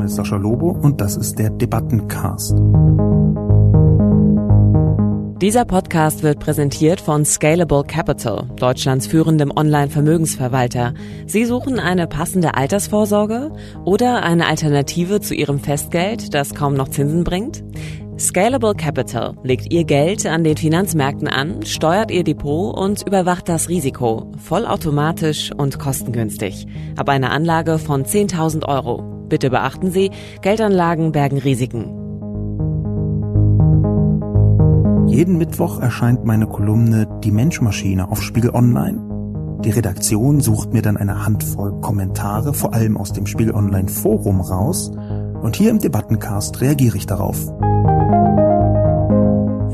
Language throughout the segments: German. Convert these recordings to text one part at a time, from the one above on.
Name ist Sascha Lobo und das ist der Debattencast. Dieser Podcast wird präsentiert von Scalable Capital, Deutschlands führendem Online-Vermögensverwalter. Sie suchen eine passende Altersvorsorge oder eine Alternative zu Ihrem Festgeld, das kaum noch Zinsen bringt? Scalable Capital legt Ihr Geld an den Finanzmärkten an, steuert Ihr Depot und überwacht das Risiko, vollautomatisch und kostengünstig. Ab einer Anlage von 10.000 Euro. Bitte beachten Sie, Geldanlagen bergen Risiken. Jeden Mittwoch erscheint meine Kolumne Die Menschmaschine auf Spiegel Online. Die Redaktion sucht mir dann eine Handvoll Kommentare, vor allem aus dem Spiegel Online Forum raus, und hier im Debattencast reagiere ich darauf.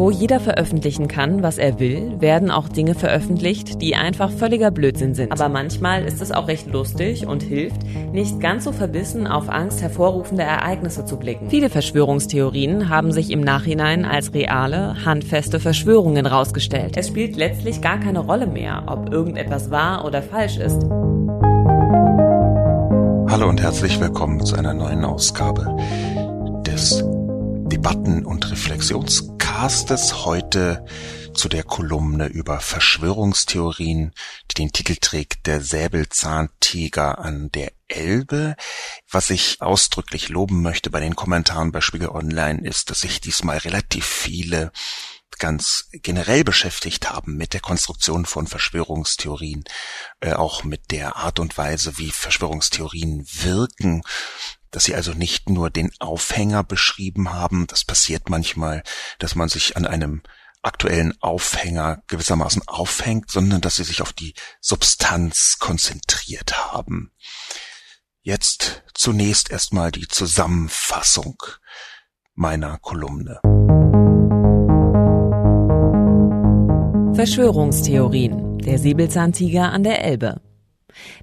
Wo jeder veröffentlichen kann, was er will, werden auch Dinge veröffentlicht, die einfach völliger Blödsinn sind. Aber manchmal ist es auch recht lustig und hilft, nicht ganz so verbissen auf Angst hervorrufende Ereignisse zu blicken. Viele Verschwörungstheorien haben sich im Nachhinein als reale, handfeste Verschwörungen rausgestellt. Es spielt letztlich gar keine Rolle mehr, ob irgendetwas wahr oder falsch ist. Hallo und herzlich willkommen zu einer neuen Ausgabe des Debatten- und Reflexions Podcastes heute zu der Kolumne über Verschwörungstheorien, die den Titel trägt Der Säbelzahntiger an der Elbe. Was ich ausdrücklich loben möchte bei den Kommentaren bei Spiegel Online ist, dass sich diesmal relativ viele ganz generell beschäftigt haben mit der Konstruktion von Verschwörungstheorien, äh, auch mit der Art und Weise, wie Verschwörungstheorien wirken dass sie also nicht nur den Aufhänger beschrieben haben, das passiert manchmal, dass man sich an einem aktuellen Aufhänger gewissermaßen aufhängt, sondern dass sie sich auf die Substanz konzentriert haben. Jetzt zunächst erstmal die Zusammenfassung meiner Kolumne. Verschwörungstheorien. Der Säbelzahntiger an der Elbe.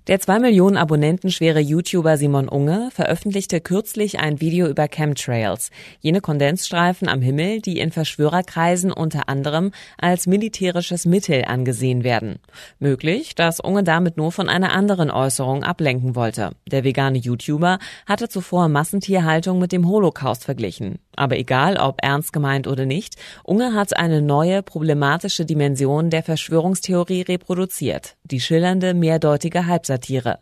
Der zwei Millionen Abonnenten schwere YouTuber Simon Unge veröffentlichte kürzlich ein Video über Chemtrails, jene Kondensstreifen am Himmel, die in Verschwörerkreisen unter anderem als militärisches Mittel angesehen werden. Möglich, dass Unge damit nur von einer anderen Äußerung ablenken wollte. Der vegane YouTuber hatte zuvor Massentierhaltung mit dem Holocaust verglichen. Aber egal, ob ernst gemeint oder nicht, Unge hat eine neue, problematische Dimension der Verschwörungstheorie reproduziert, die schillernde, mehrdeutige Halbsatire.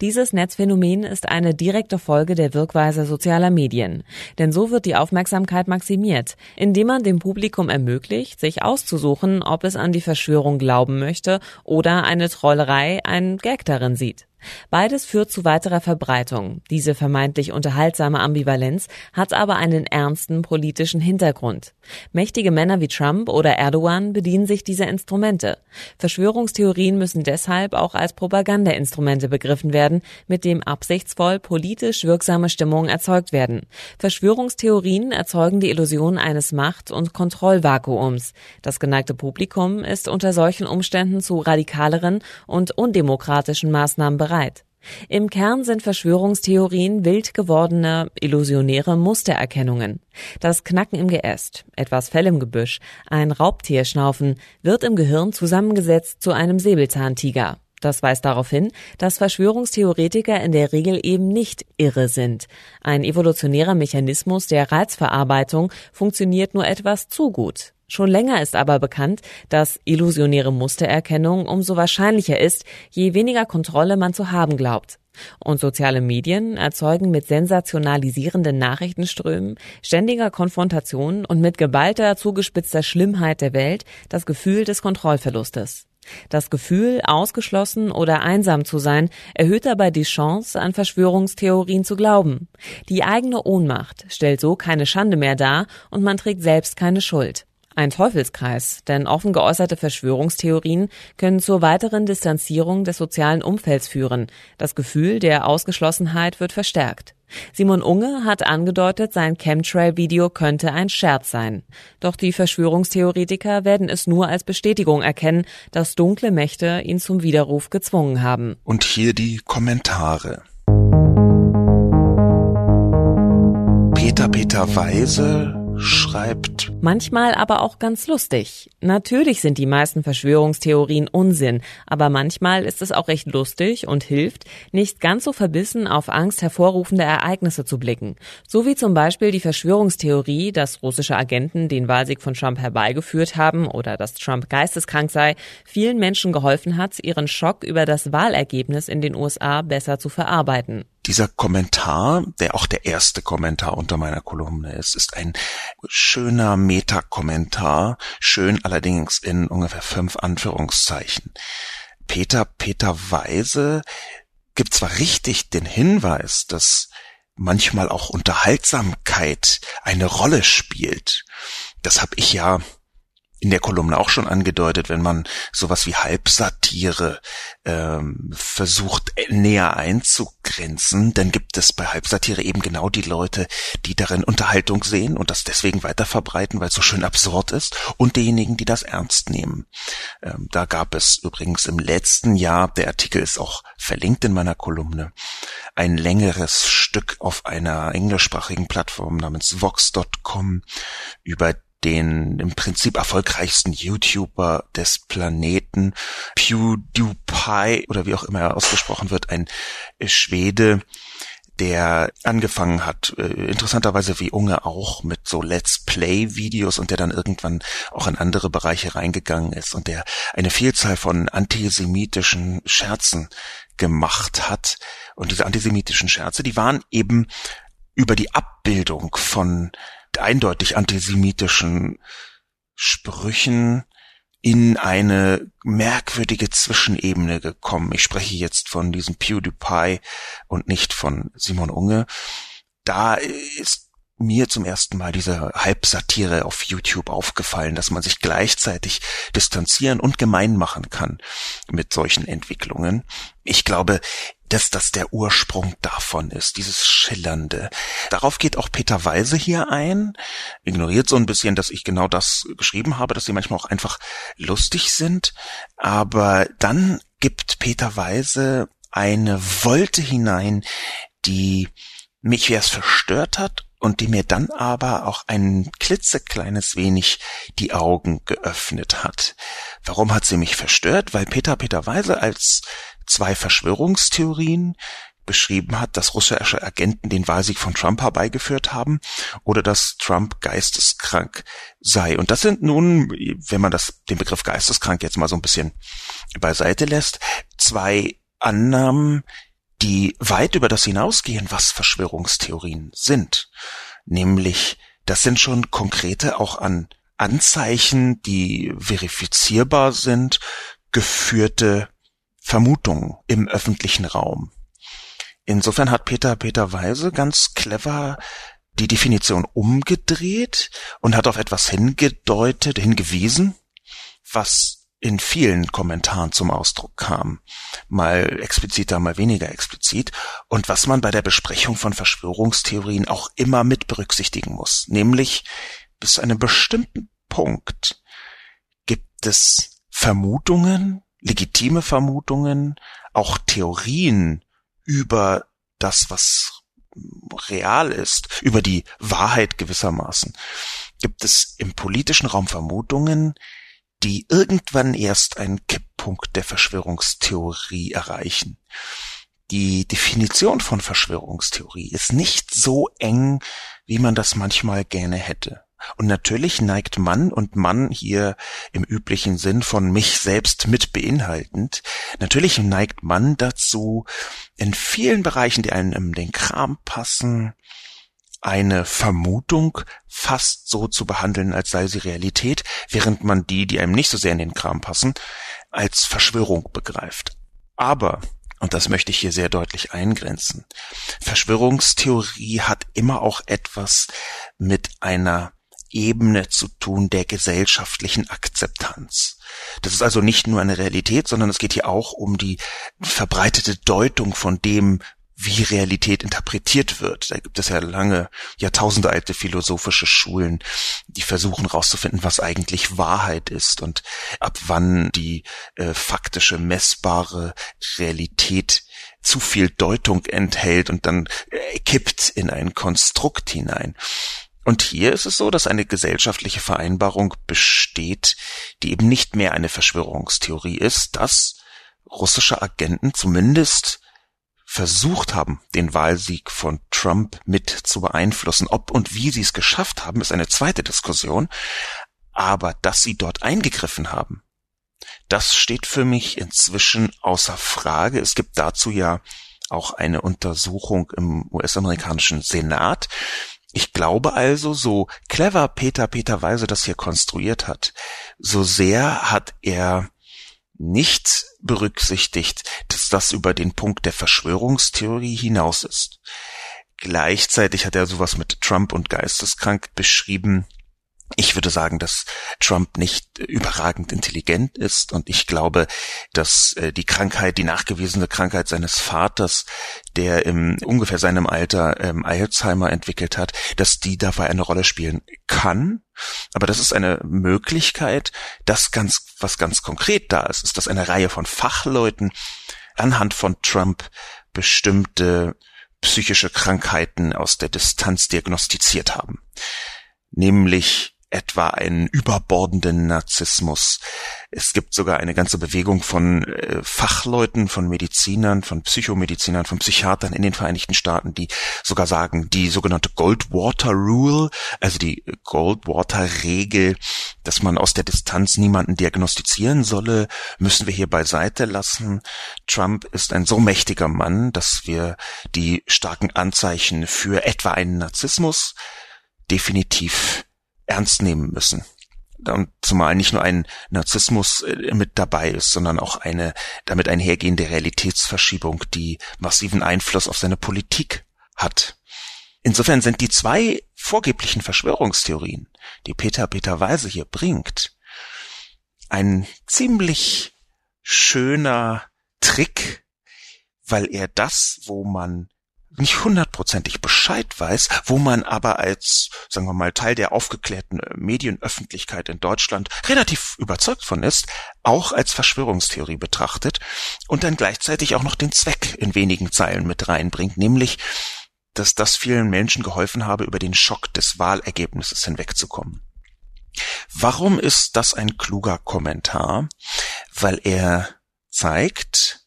Dieses Netzphänomen ist eine direkte Folge der Wirkweise sozialer Medien. Denn so wird die Aufmerksamkeit maximiert, indem man dem Publikum ermöglicht, sich auszusuchen, ob es an die Verschwörung glauben möchte oder eine Trollerei, einen Gag darin sieht. Beides führt zu weiterer Verbreitung. Diese vermeintlich unterhaltsame Ambivalenz hat aber einen ernsten politischen Hintergrund. Mächtige Männer wie Trump oder Erdogan bedienen sich dieser Instrumente. Verschwörungstheorien müssen deshalb auch als Propagandainstrumente begriffen werden, mit dem absichtsvoll politisch wirksame Stimmungen erzeugt werden. Verschwörungstheorien erzeugen die Illusion eines Macht- und Kontrollvakuums. Das geneigte Publikum ist unter solchen Umständen zu radikaleren und undemokratischen Maßnahmen bereit. Im Kern sind Verschwörungstheorien wild gewordene, illusionäre Mustererkennungen. Das Knacken im Geäst, etwas Fell im Gebüsch, ein Raubtierschnaufen wird im Gehirn zusammengesetzt zu einem Säbelzahntiger. Das weist darauf hin, dass Verschwörungstheoretiker in der Regel eben nicht irre sind. Ein evolutionärer Mechanismus der Reizverarbeitung funktioniert nur etwas zu gut. Schon länger ist aber bekannt, dass illusionäre Mustererkennung umso wahrscheinlicher ist, je weniger Kontrolle man zu haben glaubt. Und soziale Medien erzeugen mit sensationalisierenden Nachrichtenströmen, ständiger Konfrontation und mit geballter, zugespitzter Schlimmheit der Welt das Gefühl des Kontrollverlustes. Das Gefühl, ausgeschlossen oder einsam zu sein, erhöht dabei die Chance, an Verschwörungstheorien zu glauben. Die eigene Ohnmacht stellt so keine Schande mehr dar und man trägt selbst keine Schuld. Ein Teufelskreis, denn offen geäußerte Verschwörungstheorien können zur weiteren Distanzierung des sozialen Umfelds führen. Das Gefühl der Ausgeschlossenheit wird verstärkt. Simon Unge hat angedeutet, sein Chemtrail-Video könnte ein Scherz sein. Doch die Verschwörungstheoretiker werden es nur als Bestätigung erkennen, dass dunkle Mächte ihn zum Widerruf gezwungen haben. Und hier die Kommentare. Peter Peter Weise schreibt. Manchmal aber auch ganz lustig. Natürlich sind die meisten Verschwörungstheorien Unsinn, aber manchmal ist es auch recht lustig und hilft, nicht ganz so verbissen auf Angst hervorrufende Ereignisse zu blicken. So wie zum Beispiel die Verschwörungstheorie, dass russische Agenten den Wahlsieg von Trump herbeigeführt haben oder dass Trump geisteskrank sei, vielen Menschen geholfen hat, ihren Schock über das Wahlergebnis in den USA besser zu verarbeiten. Dieser Kommentar, der auch der erste Kommentar unter meiner Kolumne ist, ist ein schöner Metakommentar, schön allerdings in ungefähr fünf Anführungszeichen. Peter Peter Weise gibt zwar richtig den Hinweis, dass manchmal auch Unterhaltsamkeit eine Rolle spielt. Das habe ich ja in der Kolumne auch schon angedeutet, wenn man sowas wie Halbsatire ähm, versucht näher einzugrenzen, dann gibt es bei Halbsatire eben genau die Leute, die darin Unterhaltung sehen und das deswegen weiter verbreiten, weil es so schön absurd ist, und diejenigen, die das ernst nehmen. Ähm, da gab es übrigens im letzten Jahr, der Artikel ist auch verlinkt in meiner Kolumne, ein längeres Stück auf einer englischsprachigen Plattform namens Vox.com über den im Prinzip erfolgreichsten YouTuber des Planeten, PewDiePie oder wie auch immer er ausgesprochen wird, ein Schwede, der angefangen hat, äh, interessanterweise wie Unge auch, mit so Let's Play-Videos und der dann irgendwann auch in andere Bereiche reingegangen ist und der eine Vielzahl von antisemitischen Scherzen gemacht hat. Und diese antisemitischen Scherze, die waren eben über die Abbildung von eindeutig antisemitischen Sprüchen in eine merkwürdige Zwischenebene gekommen. Ich spreche jetzt von diesem PewDiePie und nicht von Simon Unge. Da ist mir zum ersten Mal diese Halbsatire auf YouTube aufgefallen, dass man sich gleichzeitig distanzieren und gemein machen kann mit solchen Entwicklungen. Ich glaube, dass das der Ursprung davon ist, dieses Schillernde. Darauf geht auch Peter Weise hier ein, ignoriert so ein bisschen, dass ich genau das geschrieben habe, dass sie manchmal auch einfach lustig sind, aber dann gibt Peter Weise eine Wolte hinein, die mich erst verstört hat und die mir dann aber auch ein klitzekleines wenig die Augen geöffnet hat. Warum hat sie mich verstört? Weil Peter Peter Weise als zwei Verschwörungstheorien beschrieben hat, dass russische Agenten den Wahlsieg von Trump herbeigeführt haben oder dass Trump geisteskrank sei. Und das sind nun, wenn man das, den Begriff geisteskrank jetzt mal so ein bisschen beiseite lässt, zwei Annahmen, die weit über das hinausgehen, was Verschwörungstheorien sind. Nämlich, das sind schon konkrete auch an Anzeichen, die verifizierbar sind, geführte Vermutungen im öffentlichen Raum. Insofern hat Peter Peter Weise ganz clever die Definition umgedreht und hat auf etwas hingedeutet, hingewiesen, was in vielen Kommentaren zum Ausdruck kam, mal expliziter, mal weniger explizit, und was man bei der Besprechung von Verschwörungstheorien auch immer mit berücksichtigen muss, nämlich bis zu einem bestimmten Punkt gibt es Vermutungen, legitime Vermutungen, auch Theorien über das, was real ist, über die Wahrheit gewissermaßen, gibt es im politischen Raum Vermutungen, die irgendwann erst einen Kipppunkt der Verschwörungstheorie erreichen. Die Definition von Verschwörungstheorie ist nicht so eng, wie man das manchmal gerne hätte. Und natürlich neigt Mann und Mann hier im üblichen Sinn von mich selbst mit beinhaltend, natürlich neigt Mann dazu, in vielen Bereichen, die einem in den Kram passen, eine Vermutung fast so zu behandeln, als sei sie Realität, während man die, die einem nicht so sehr in den Kram passen, als Verschwörung begreift. Aber, und das möchte ich hier sehr deutlich eingrenzen, Verschwörungstheorie hat immer auch etwas mit einer Ebene zu tun der gesellschaftlichen Akzeptanz. Das ist also nicht nur eine Realität, sondern es geht hier auch um die verbreitete Deutung von dem, wie Realität interpretiert wird. Da gibt es ja lange, jahrtausendealte philosophische Schulen, die versuchen herauszufinden, was eigentlich Wahrheit ist und ab wann die äh, faktische, messbare Realität zu viel Deutung enthält und dann äh, kippt in ein Konstrukt hinein. Und hier ist es so, dass eine gesellschaftliche Vereinbarung besteht, die eben nicht mehr eine Verschwörungstheorie ist, dass russische Agenten zumindest versucht haben, den Wahlsieg von Trump mit zu beeinflussen. Ob und wie sie es geschafft haben, ist eine zweite Diskussion. Aber dass sie dort eingegriffen haben, das steht für mich inzwischen außer Frage. Es gibt dazu ja auch eine Untersuchung im US-amerikanischen Senat. Ich glaube also, so clever Peter Peter Weise das hier konstruiert hat, so sehr hat er nicht berücksichtigt, dass das über den Punkt der Verschwörungstheorie hinaus ist. Gleichzeitig hat er sowas mit Trump und geisteskrank beschrieben, ich würde sagen, dass Trump nicht überragend intelligent ist und ich glaube, dass äh, die Krankheit, die nachgewiesene Krankheit seines Vaters, der im ungefähr seinem Alter ähm, Alzheimer entwickelt hat, dass die dabei eine Rolle spielen kann. Aber das ist eine Möglichkeit, das ganz, was ganz konkret da ist, ist, dass eine Reihe von Fachleuten anhand von Trump bestimmte psychische Krankheiten aus der Distanz diagnostiziert haben. Nämlich etwa einen überbordenden Narzissmus. Es gibt sogar eine ganze Bewegung von äh, Fachleuten, von Medizinern, von Psychomedizinern, von Psychiatern in den Vereinigten Staaten, die sogar sagen, die sogenannte Goldwater Rule, also die Goldwater Regel, dass man aus der Distanz niemanden diagnostizieren solle, müssen wir hier beiseite lassen. Trump ist ein so mächtiger Mann, dass wir die starken Anzeichen für etwa einen Narzissmus definitiv ernst nehmen müssen. Und zumal nicht nur ein Narzissmus äh, mit dabei ist, sondern auch eine damit einhergehende Realitätsverschiebung, die massiven Einfluss auf seine Politik hat. Insofern sind die zwei vorgeblichen Verschwörungstheorien, die Peter Peter Weise hier bringt, ein ziemlich schöner Trick, weil er das, wo man nicht hundertprozentig Bescheid weiß, wo man aber als, sagen wir mal, Teil der aufgeklärten äh, Medienöffentlichkeit in Deutschland relativ überzeugt von ist, auch als Verschwörungstheorie betrachtet und dann gleichzeitig auch noch den Zweck in wenigen Zeilen mit reinbringt, nämlich, dass das vielen Menschen geholfen habe, über den Schock des Wahlergebnisses hinwegzukommen. Warum ist das ein kluger Kommentar? Weil er zeigt,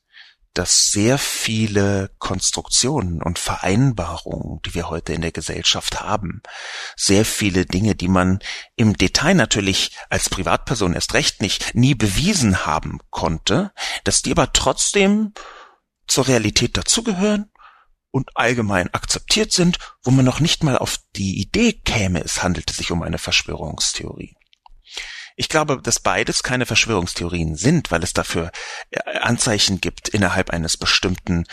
dass sehr viele Konstruktionen und Vereinbarungen, die wir heute in der Gesellschaft haben, sehr viele Dinge, die man im Detail natürlich als Privatperson erst recht nicht nie bewiesen haben konnte, dass die aber trotzdem zur Realität dazugehören und allgemein akzeptiert sind, wo man noch nicht mal auf die Idee käme, es handelte sich um eine Verschwörungstheorie. Ich glaube, dass beides keine Verschwörungstheorien sind, weil es dafür äh, Anzeichen gibt innerhalb eines bestimmten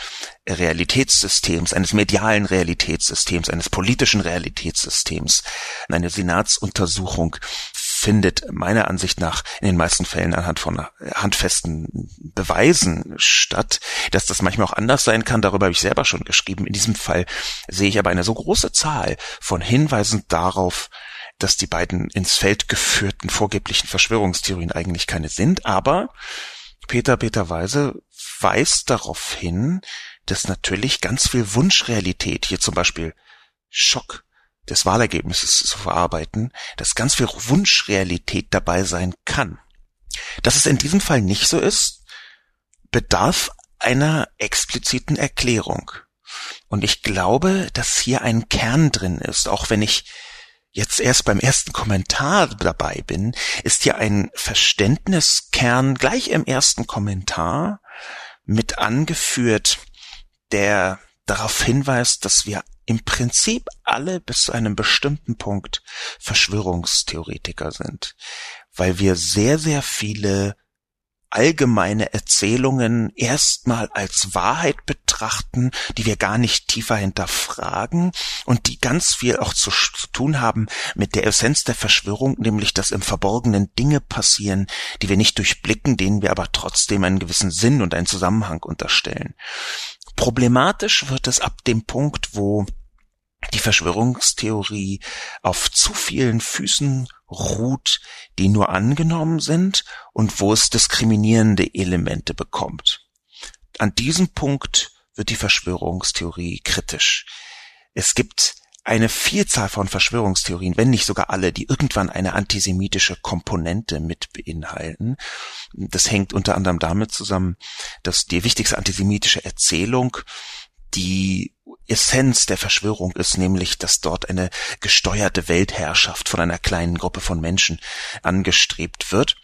Realitätssystems, eines medialen Realitätssystems, eines politischen Realitätssystems. Eine Senatsuntersuchung findet meiner Ansicht nach in den meisten Fällen anhand von äh, handfesten Beweisen statt. Dass das manchmal auch anders sein kann, darüber habe ich selber schon geschrieben. In diesem Fall sehe ich aber eine so große Zahl von Hinweisen darauf, dass die beiden ins Feld geführten vorgeblichen Verschwörungstheorien eigentlich keine sind, aber Peter Peter Weise weist darauf hin, dass natürlich ganz viel Wunschrealität, hier zum Beispiel Schock des Wahlergebnisses zu verarbeiten, dass ganz viel Wunschrealität dabei sein kann. Dass es in diesem Fall nicht so ist, bedarf einer expliziten Erklärung. Und ich glaube, dass hier ein Kern drin ist, auch wenn ich jetzt erst beim ersten Kommentar dabei bin, ist ja ein Verständniskern gleich im ersten Kommentar mit angeführt, der darauf hinweist, dass wir im Prinzip alle bis zu einem bestimmten Punkt Verschwörungstheoretiker sind, weil wir sehr, sehr viele allgemeine Erzählungen erstmal als Wahrheit betrachten, die wir gar nicht tiefer hinterfragen und die ganz viel auch zu, zu, tun haben mit der Essenz der Verschwörung, nämlich dass im Verborgenen Dinge passieren, die wir nicht durchblicken, denen wir aber trotzdem einen gewissen Sinn und einen Zusammenhang unterstellen. Problematisch wird es ab dem Punkt, wo die Verschwörungstheorie auf zu vielen Füßen ruht, die nur angenommen sind und wo es diskriminierende Elemente bekommt. An diesem Punkt wird die Verschwörungstheorie kritisch. Es gibt eine Vielzahl von Verschwörungstheorien, wenn nicht sogar alle, die irgendwann eine antisemitische Komponente mit beinhalten. Das hängt unter anderem damit zusammen, dass die wichtigste antisemitische Erzählung die Essenz der Verschwörung ist, nämlich, dass dort eine gesteuerte Weltherrschaft von einer kleinen Gruppe von Menschen angestrebt wird.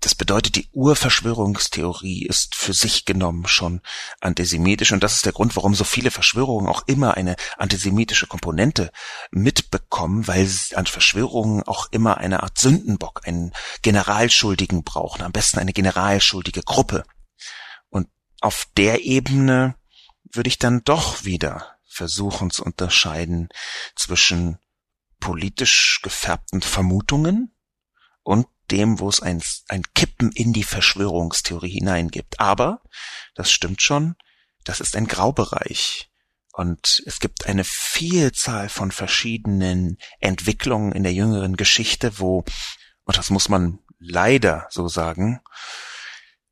Das bedeutet, die Urverschwörungstheorie ist für sich genommen schon antisemitisch und das ist der Grund, warum so viele Verschwörungen auch immer eine antisemitische Komponente mitbekommen, weil sie an Verschwörungen auch immer eine Art Sündenbock, einen Generalschuldigen brauchen, am besten eine generalschuldige Gruppe. Und auf der Ebene würde ich dann doch wieder versuchen zu unterscheiden zwischen politisch gefärbten Vermutungen und dem, wo es ein, ein Kippen in die Verschwörungstheorie hineingibt. Aber, das stimmt schon, das ist ein Graubereich. Und es gibt eine Vielzahl von verschiedenen Entwicklungen in der jüngeren Geschichte, wo, und das muss man leider so sagen,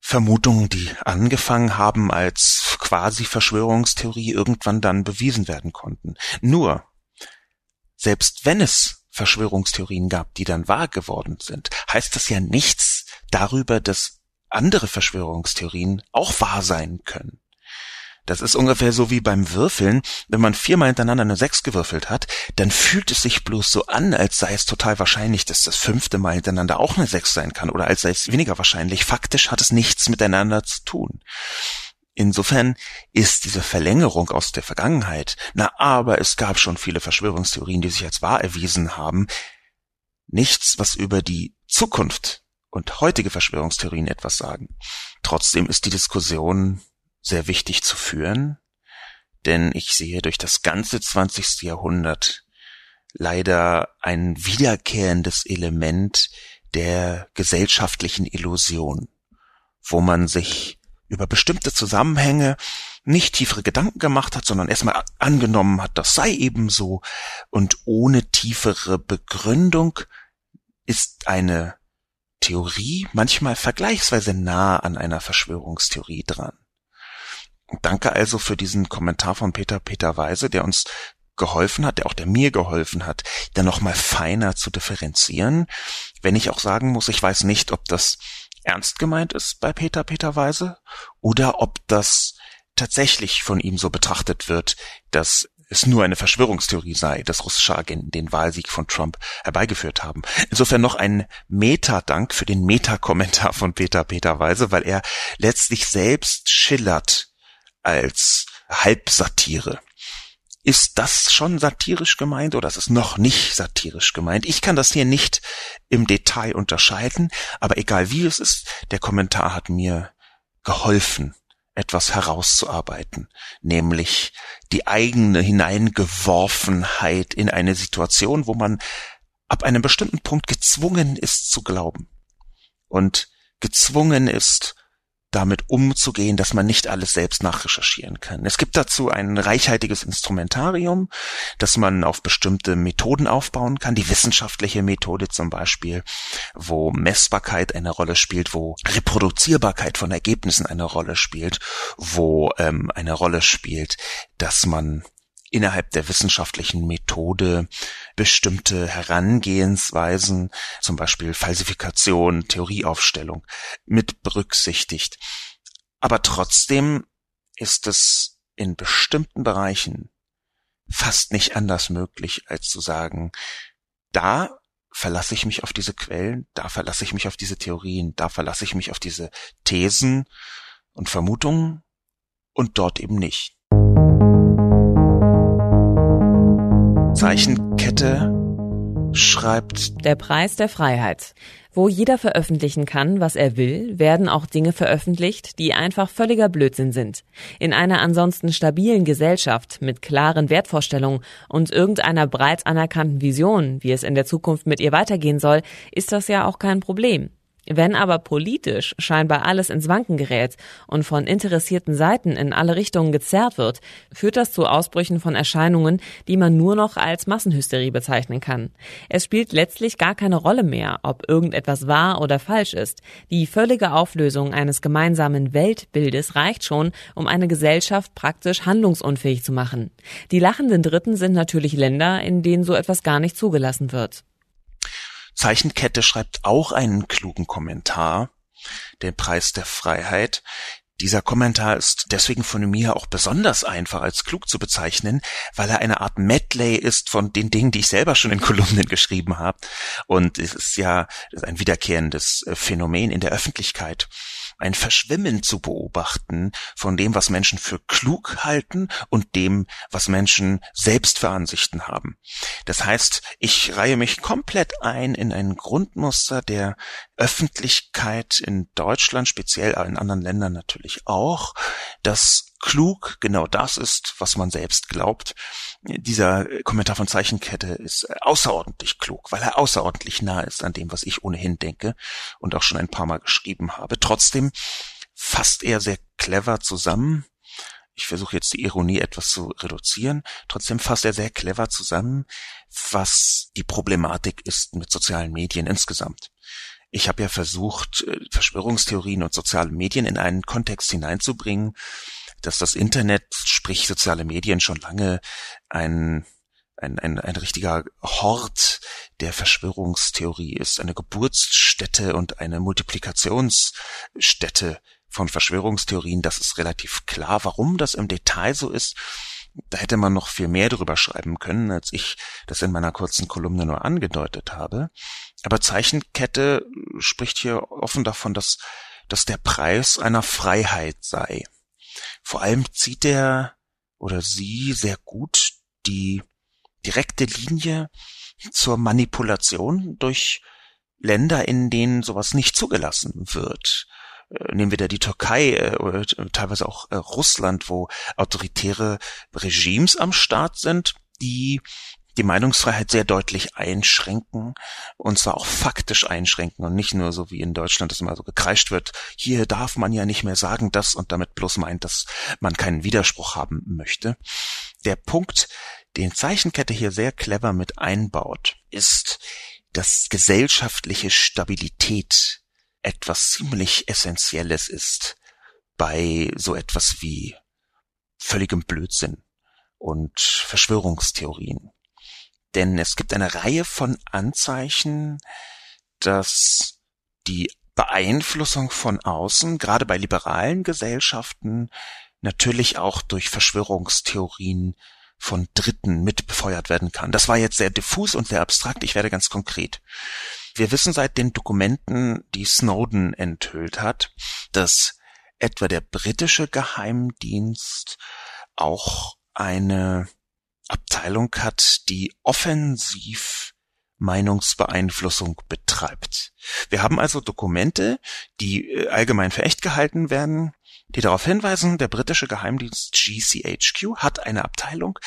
Vermutungen, die angefangen haben als quasi Verschwörungstheorie, irgendwann dann bewiesen werden konnten. Nur, selbst wenn es Verschwörungstheorien gab, die dann wahr geworden sind, heißt das ja nichts darüber, dass andere Verschwörungstheorien auch wahr sein können. Das ist ungefähr so wie beim Würfeln. Wenn man viermal hintereinander eine Sechs gewürfelt hat, dann fühlt es sich bloß so an, als sei es total wahrscheinlich, dass das fünfte Mal hintereinander auch eine Sechs sein kann oder als sei es weniger wahrscheinlich. Faktisch hat es nichts miteinander zu tun. Insofern ist diese Verlängerung aus der Vergangenheit, na aber es gab schon viele Verschwörungstheorien, die sich als wahr erwiesen haben, nichts, was über die Zukunft und heutige Verschwörungstheorien etwas sagen. Trotzdem ist die Diskussion sehr wichtig zu führen, denn ich sehe durch das ganze 20. Jahrhundert leider ein wiederkehrendes Element der gesellschaftlichen Illusion, wo man sich über bestimmte Zusammenhänge nicht tiefere Gedanken gemacht hat, sondern erstmal angenommen hat, das sei eben so, und ohne tiefere Begründung ist eine Theorie manchmal vergleichsweise nah an einer Verschwörungstheorie dran. Danke also für diesen Kommentar von Peter Peter Weise, der uns geholfen hat, der auch der mir geholfen hat, da nochmal feiner zu differenzieren. Wenn ich auch sagen muss, ich weiß nicht, ob das ernst gemeint ist bei Peter Peter Weise oder ob das tatsächlich von ihm so betrachtet wird, dass es nur eine Verschwörungstheorie sei, dass russische Agenten den Wahlsieg von Trump herbeigeführt haben. Insofern noch ein Meta-Dank für den Meta-Kommentar von Peter Peter Weise, weil er letztlich selbst schillert als Halbsatire. Ist das schon satirisch gemeint oder ist es noch nicht satirisch gemeint? Ich kann das hier nicht im Detail unterscheiden, aber egal wie es ist, der Kommentar hat mir geholfen, etwas herauszuarbeiten, nämlich die eigene Hineingeworfenheit in eine Situation, wo man ab einem bestimmten Punkt gezwungen ist zu glauben und gezwungen ist, damit umzugehen, dass man nicht alles selbst nachrecherchieren kann. Es gibt dazu ein reichhaltiges Instrumentarium, das man auf bestimmte Methoden aufbauen kann, die wissenschaftliche Methode zum Beispiel, wo Messbarkeit eine Rolle spielt, wo Reproduzierbarkeit von Ergebnissen eine Rolle spielt, wo ähm, eine Rolle spielt, dass man innerhalb der wissenschaftlichen Methode bestimmte Herangehensweisen, zum Beispiel Falsifikation, Theorieaufstellung, mit berücksichtigt. Aber trotzdem ist es in bestimmten Bereichen fast nicht anders möglich, als zu sagen, da verlasse ich mich auf diese Quellen, da verlasse ich mich auf diese Theorien, da verlasse ich mich auf diese Thesen und Vermutungen und dort eben nicht. Zeichenkette schreibt Der Preis der Freiheit. Wo jeder veröffentlichen kann, was er will, werden auch Dinge veröffentlicht, die einfach völliger Blödsinn sind. In einer ansonsten stabilen Gesellschaft mit klaren Wertvorstellungen und irgendeiner breit anerkannten Vision, wie es in der Zukunft mit ihr weitergehen soll, ist das ja auch kein Problem. Wenn aber politisch scheinbar alles ins Wanken gerät und von interessierten Seiten in alle Richtungen gezerrt wird, führt das zu Ausbrüchen von Erscheinungen, die man nur noch als Massenhysterie bezeichnen kann. Es spielt letztlich gar keine Rolle mehr, ob irgendetwas wahr oder falsch ist. Die völlige Auflösung eines gemeinsamen Weltbildes reicht schon, um eine Gesellschaft praktisch handlungsunfähig zu machen. Die lachenden Dritten sind natürlich Länder, in denen so etwas gar nicht zugelassen wird. Zeichenkette schreibt auch einen klugen Kommentar, den Preis der Freiheit. Dieser Kommentar ist deswegen von mir auch besonders einfach als klug zu bezeichnen, weil er eine Art Medley ist von den Dingen, die ich selber schon in Kolumnen geschrieben habe. Und es ist ja ein wiederkehrendes äh, Phänomen in der Öffentlichkeit ein Verschwimmen zu beobachten von dem, was Menschen für klug halten und dem, was Menschen selbst für Ansichten haben. Das heißt, ich reihe mich komplett ein in ein Grundmuster der Öffentlichkeit in Deutschland, speziell in anderen Ländern natürlich auch, dass klug genau das ist, was man selbst glaubt. Dieser Kommentar von Zeichenkette ist außerordentlich klug, weil er außerordentlich nah ist an dem, was ich ohnehin denke und auch schon ein paar Mal geschrieben habe. Trotzdem fasst er sehr clever zusammen. Ich versuche jetzt die Ironie etwas zu reduzieren. Trotzdem fasst er sehr clever zusammen, was die Problematik ist mit sozialen Medien insgesamt. Ich habe ja versucht, Verschwörungstheorien und soziale Medien in einen Kontext hineinzubringen, dass das Internet, sprich soziale Medien, schon lange ein ein, ein, ein richtiger Hort der Verschwörungstheorie ist, eine Geburtsstätte und eine Multiplikationsstätte von Verschwörungstheorien. Das ist relativ klar. Warum das im Detail so ist, da hätte man noch viel mehr drüber schreiben können, als ich das in meiner kurzen Kolumne nur angedeutet habe. Aber Zeichenkette spricht hier offen davon, dass, dass der Preis einer Freiheit sei. Vor allem zieht er oder sie sehr gut die direkte Linie zur Manipulation durch Länder, in denen sowas nicht zugelassen wird. Äh, nehmen wir da die Türkei äh, oder teilweise auch äh, Russland, wo autoritäre Regimes am Start sind, die die Meinungsfreiheit sehr deutlich einschränken und zwar auch faktisch einschränken und nicht nur so wie in Deutschland, dass immer so gekreischt wird, hier darf man ja nicht mehr sagen das und damit bloß meint, dass man keinen Widerspruch haben möchte. Der Punkt, den Zeichenkette hier sehr clever mit einbaut, ist, dass gesellschaftliche Stabilität etwas ziemlich Essentielles ist bei so etwas wie völligem Blödsinn und Verschwörungstheorien. Denn es gibt eine Reihe von Anzeichen, dass die Beeinflussung von außen, gerade bei liberalen Gesellschaften, natürlich auch durch Verschwörungstheorien von Dritten mit befeuert werden kann. Das war jetzt sehr diffus und sehr abstrakt. Ich werde ganz konkret. Wir wissen seit den Dokumenten, die Snowden enthüllt hat, dass etwa der britische Geheimdienst auch eine Abteilung hat, die offensiv Meinungsbeeinflussung betreibt. Wir haben also Dokumente, die äh, allgemein für echt gehalten werden, die darauf hinweisen, der britische Geheimdienst GCHQ hat eine Abteilung,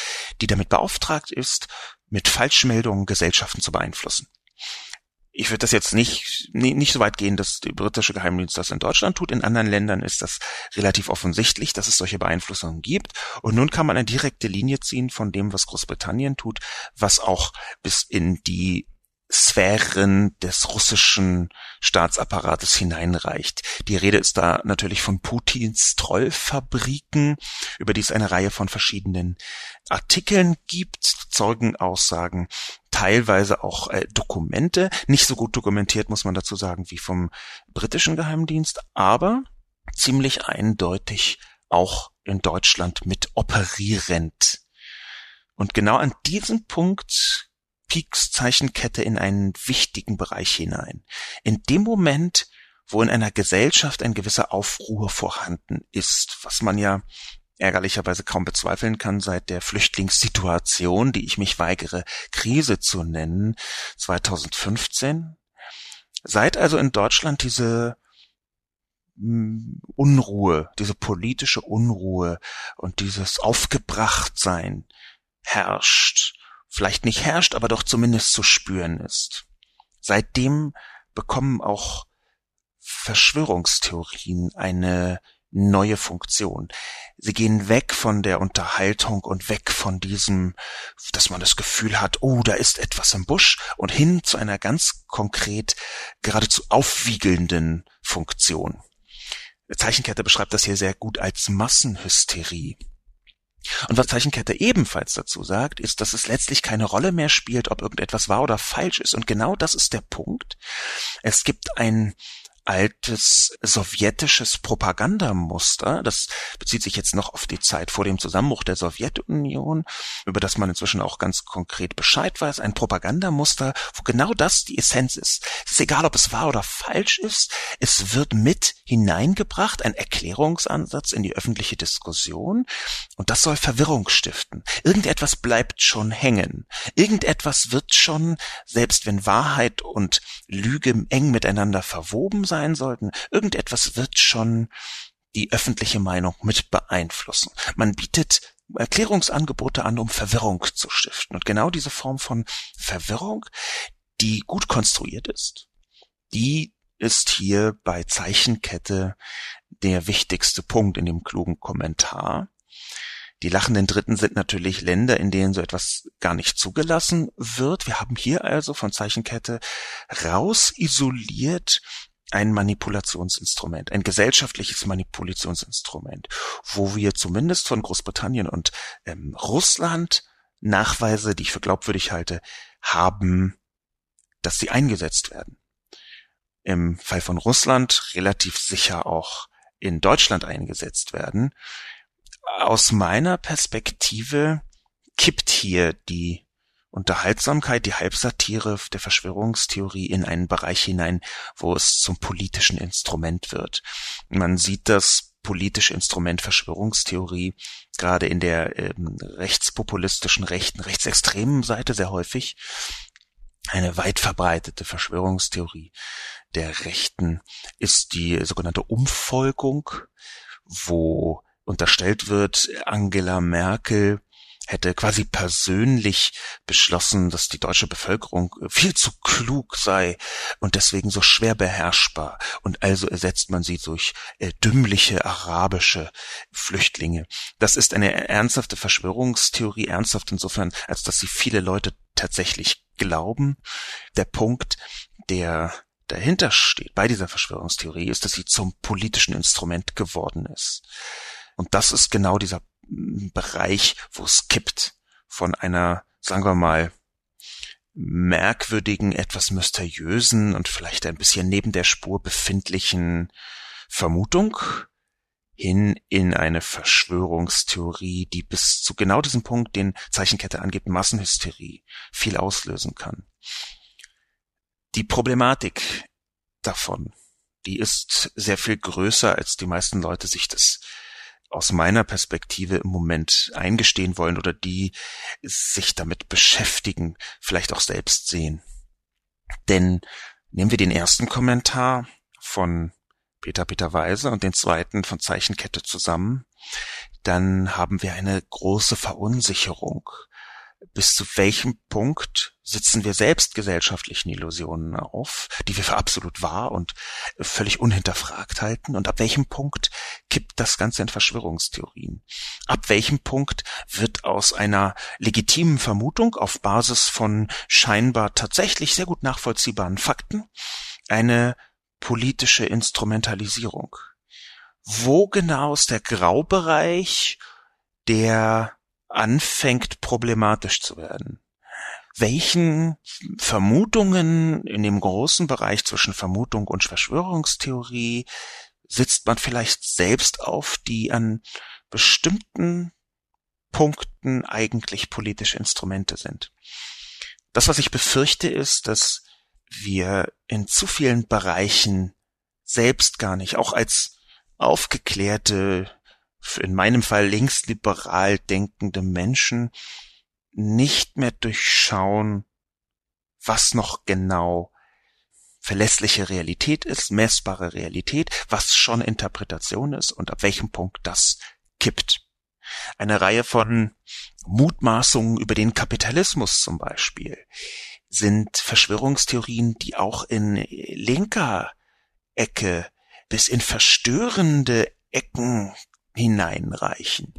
die damit beauftragt ist, mit Falschmeldungen Gesellschaften zu beeinflussen ich würde das jetzt nicht, nicht so weit gehen, dass die britische Geheimdienst das in Deutschland tut. In anderen Ländern ist das relativ offensichtlich, dass es solche Beeinflussungen gibt. Und nun kann man eine direkte Linie ziehen von dem, was Großbritannien tut, was auch bis in die Sphären des russischen Staatsapparates hineinreicht. Die Rede ist da natürlich von Putins Trollfabriken, über die es eine Reihe von verschiedenen Artikeln gibt, Zeugenaussagen, teilweise auch äh, Dokumente, nicht so gut dokumentiert, muss man dazu sagen, wie vom britischen Geheimdienst, aber ziemlich eindeutig auch in Deutschland mit operierend. Und genau an diesem Punkt Peaks Zeichenkette in einen wichtigen Bereich hinein. In dem Moment, wo in einer Gesellschaft ein gewisser Aufruhr vorhanden ist, was man ja ärgerlicherweise kaum bezweifeln kann seit der Flüchtlingssituation, die ich mich weigere, Krise zu nennen, 2015. Seit also in Deutschland diese hm, Unruhe, diese politische Unruhe und dieses Aufgebrachtsein herrscht, vielleicht nicht herrscht, aber doch zumindest zu spüren ist. Seitdem bekommen auch Verschwörungstheorien eine neue Funktion. Sie gehen weg von der Unterhaltung und weg von diesem, dass man das Gefühl hat, oh, da ist etwas im Busch und hin zu einer ganz konkret geradezu aufwiegelnden Funktion. Zeichenkette beschreibt das hier sehr gut als Massenhysterie. Und was Zeichenkette ebenfalls dazu sagt, ist, dass es letztlich keine Rolle mehr spielt, ob irgendetwas wahr oder falsch ist. Und genau das ist der Punkt. Es gibt ein altes sowjetisches Propagandamuster. Das bezieht sich jetzt noch auf die Zeit vor dem Zusammenbruch der Sowjetunion, über das man inzwischen auch ganz konkret Bescheid weiß. Ein Propagandamuster, wo genau das die Essenz ist. Es ist egal, ob es wahr oder falsch ist. Es wird mit hineingebracht, ein Erklärungsansatz in die öffentliche Diskussion. Und das soll Verwirrung stiften. Irgendetwas bleibt schon hängen. Irgendetwas wird schon, selbst wenn Wahrheit und Lüge eng miteinander verwoben sein, sein sollten. Irgendetwas wird schon die öffentliche Meinung mit beeinflussen. Man bietet Erklärungsangebote an, um Verwirrung zu stiften. Und genau diese Form von Verwirrung, die gut konstruiert ist, die ist hier bei Zeichenkette der wichtigste Punkt in dem klugen Kommentar. Die lachenden Dritten sind natürlich Länder, in denen so etwas gar nicht zugelassen wird. Wir haben hier also von Zeichenkette raus isoliert ein Manipulationsinstrument, ein gesellschaftliches Manipulationsinstrument, wo wir zumindest von Großbritannien und ähm, Russland Nachweise, die ich für glaubwürdig halte, haben, dass sie eingesetzt werden. Im Fall von Russland relativ sicher auch in Deutschland eingesetzt werden. Aus meiner Perspektive kippt hier die Unterhaltsamkeit, die Halbsatire der Verschwörungstheorie in einen Bereich hinein, wo es zum politischen Instrument wird. Man sieht das politische Instrument Verschwörungstheorie gerade in der ähm, rechtspopulistischen, rechten, rechtsextremen Seite sehr häufig. Eine weit verbreitete Verschwörungstheorie der Rechten ist die sogenannte Umvolkung, wo unterstellt wird, Angela Merkel hätte quasi persönlich beschlossen, dass die deutsche Bevölkerung viel zu klug sei und deswegen so schwer beherrschbar. Und also ersetzt man sie durch äh, dümmliche arabische Flüchtlinge. Das ist eine ernsthafte Verschwörungstheorie, ernsthaft insofern, als dass sie viele Leute tatsächlich glauben. Der Punkt, der dahinter steht bei dieser Verschwörungstheorie, ist, dass sie zum politischen Instrument geworden ist. Und das ist genau dieser Bereich, wo es kippt von einer, sagen wir mal, merkwürdigen, etwas mysteriösen und vielleicht ein bisschen neben der Spur befindlichen Vermutung hin in eine Verschwörungstheorie, die bis zu genau diesem Punkt, den Zeichenkette angibt, Massenhysterie, viel auslösen kann. Die Problematik davon, die ist sehr viel größer, als die meisten Leute sich das aus meiner Perspektive im Moment eingestehen wollen oder die sich damit beschäftigen, vielleicht auch selbst sehen. Denn nehmen wir den ersten Kommentar von Peter Peter Weise und den zweiten von Zeichenkette zusammen, dann haben wir eine große Verunsicherung bis zu welchem Punkt sitzen wir selbst gesellschaftlichen Illusionen auf, die wir für absolut wahr und völlig unhinterfragt halten, und ab welchem Punkt kippt das Ganze in Verschwörungstheorien? Ab welchem Punkt wird aus einer legitimen Vermutung auf Basis von scheinbar tatsächlich sehr gut nachvollziehbaren Fakten eine politische Instrumentalisierung? Wo genau ist der Graubereich, der anfängt problematisch zu werden. Welchen Vermutungen in dem großen Bereich zwischen Vermutung und Verschwörungstheorie sitzt man vielleicht selbst auf, die an bestimmten Punkten eigentlich politische Instrumente sind. Das, was ich befürchte, ist, dass wir in zu vielen Bereichen selbst gar nicht, auch als aufgeklärte in meinem Fall linksliberal denkende Menschen nicht mehr durchschauen, was noch genau verlässliche Realität ist, messbare Realität, was schon Interpretation ist und ab welchem Punkt das kippt. Eine Reihe von Mutmaßungen über den Kapitalismus zum Beispiel sind Verschwörungstheorien, die auch in linker Ecke bis in verstörende Ecken hineinreichen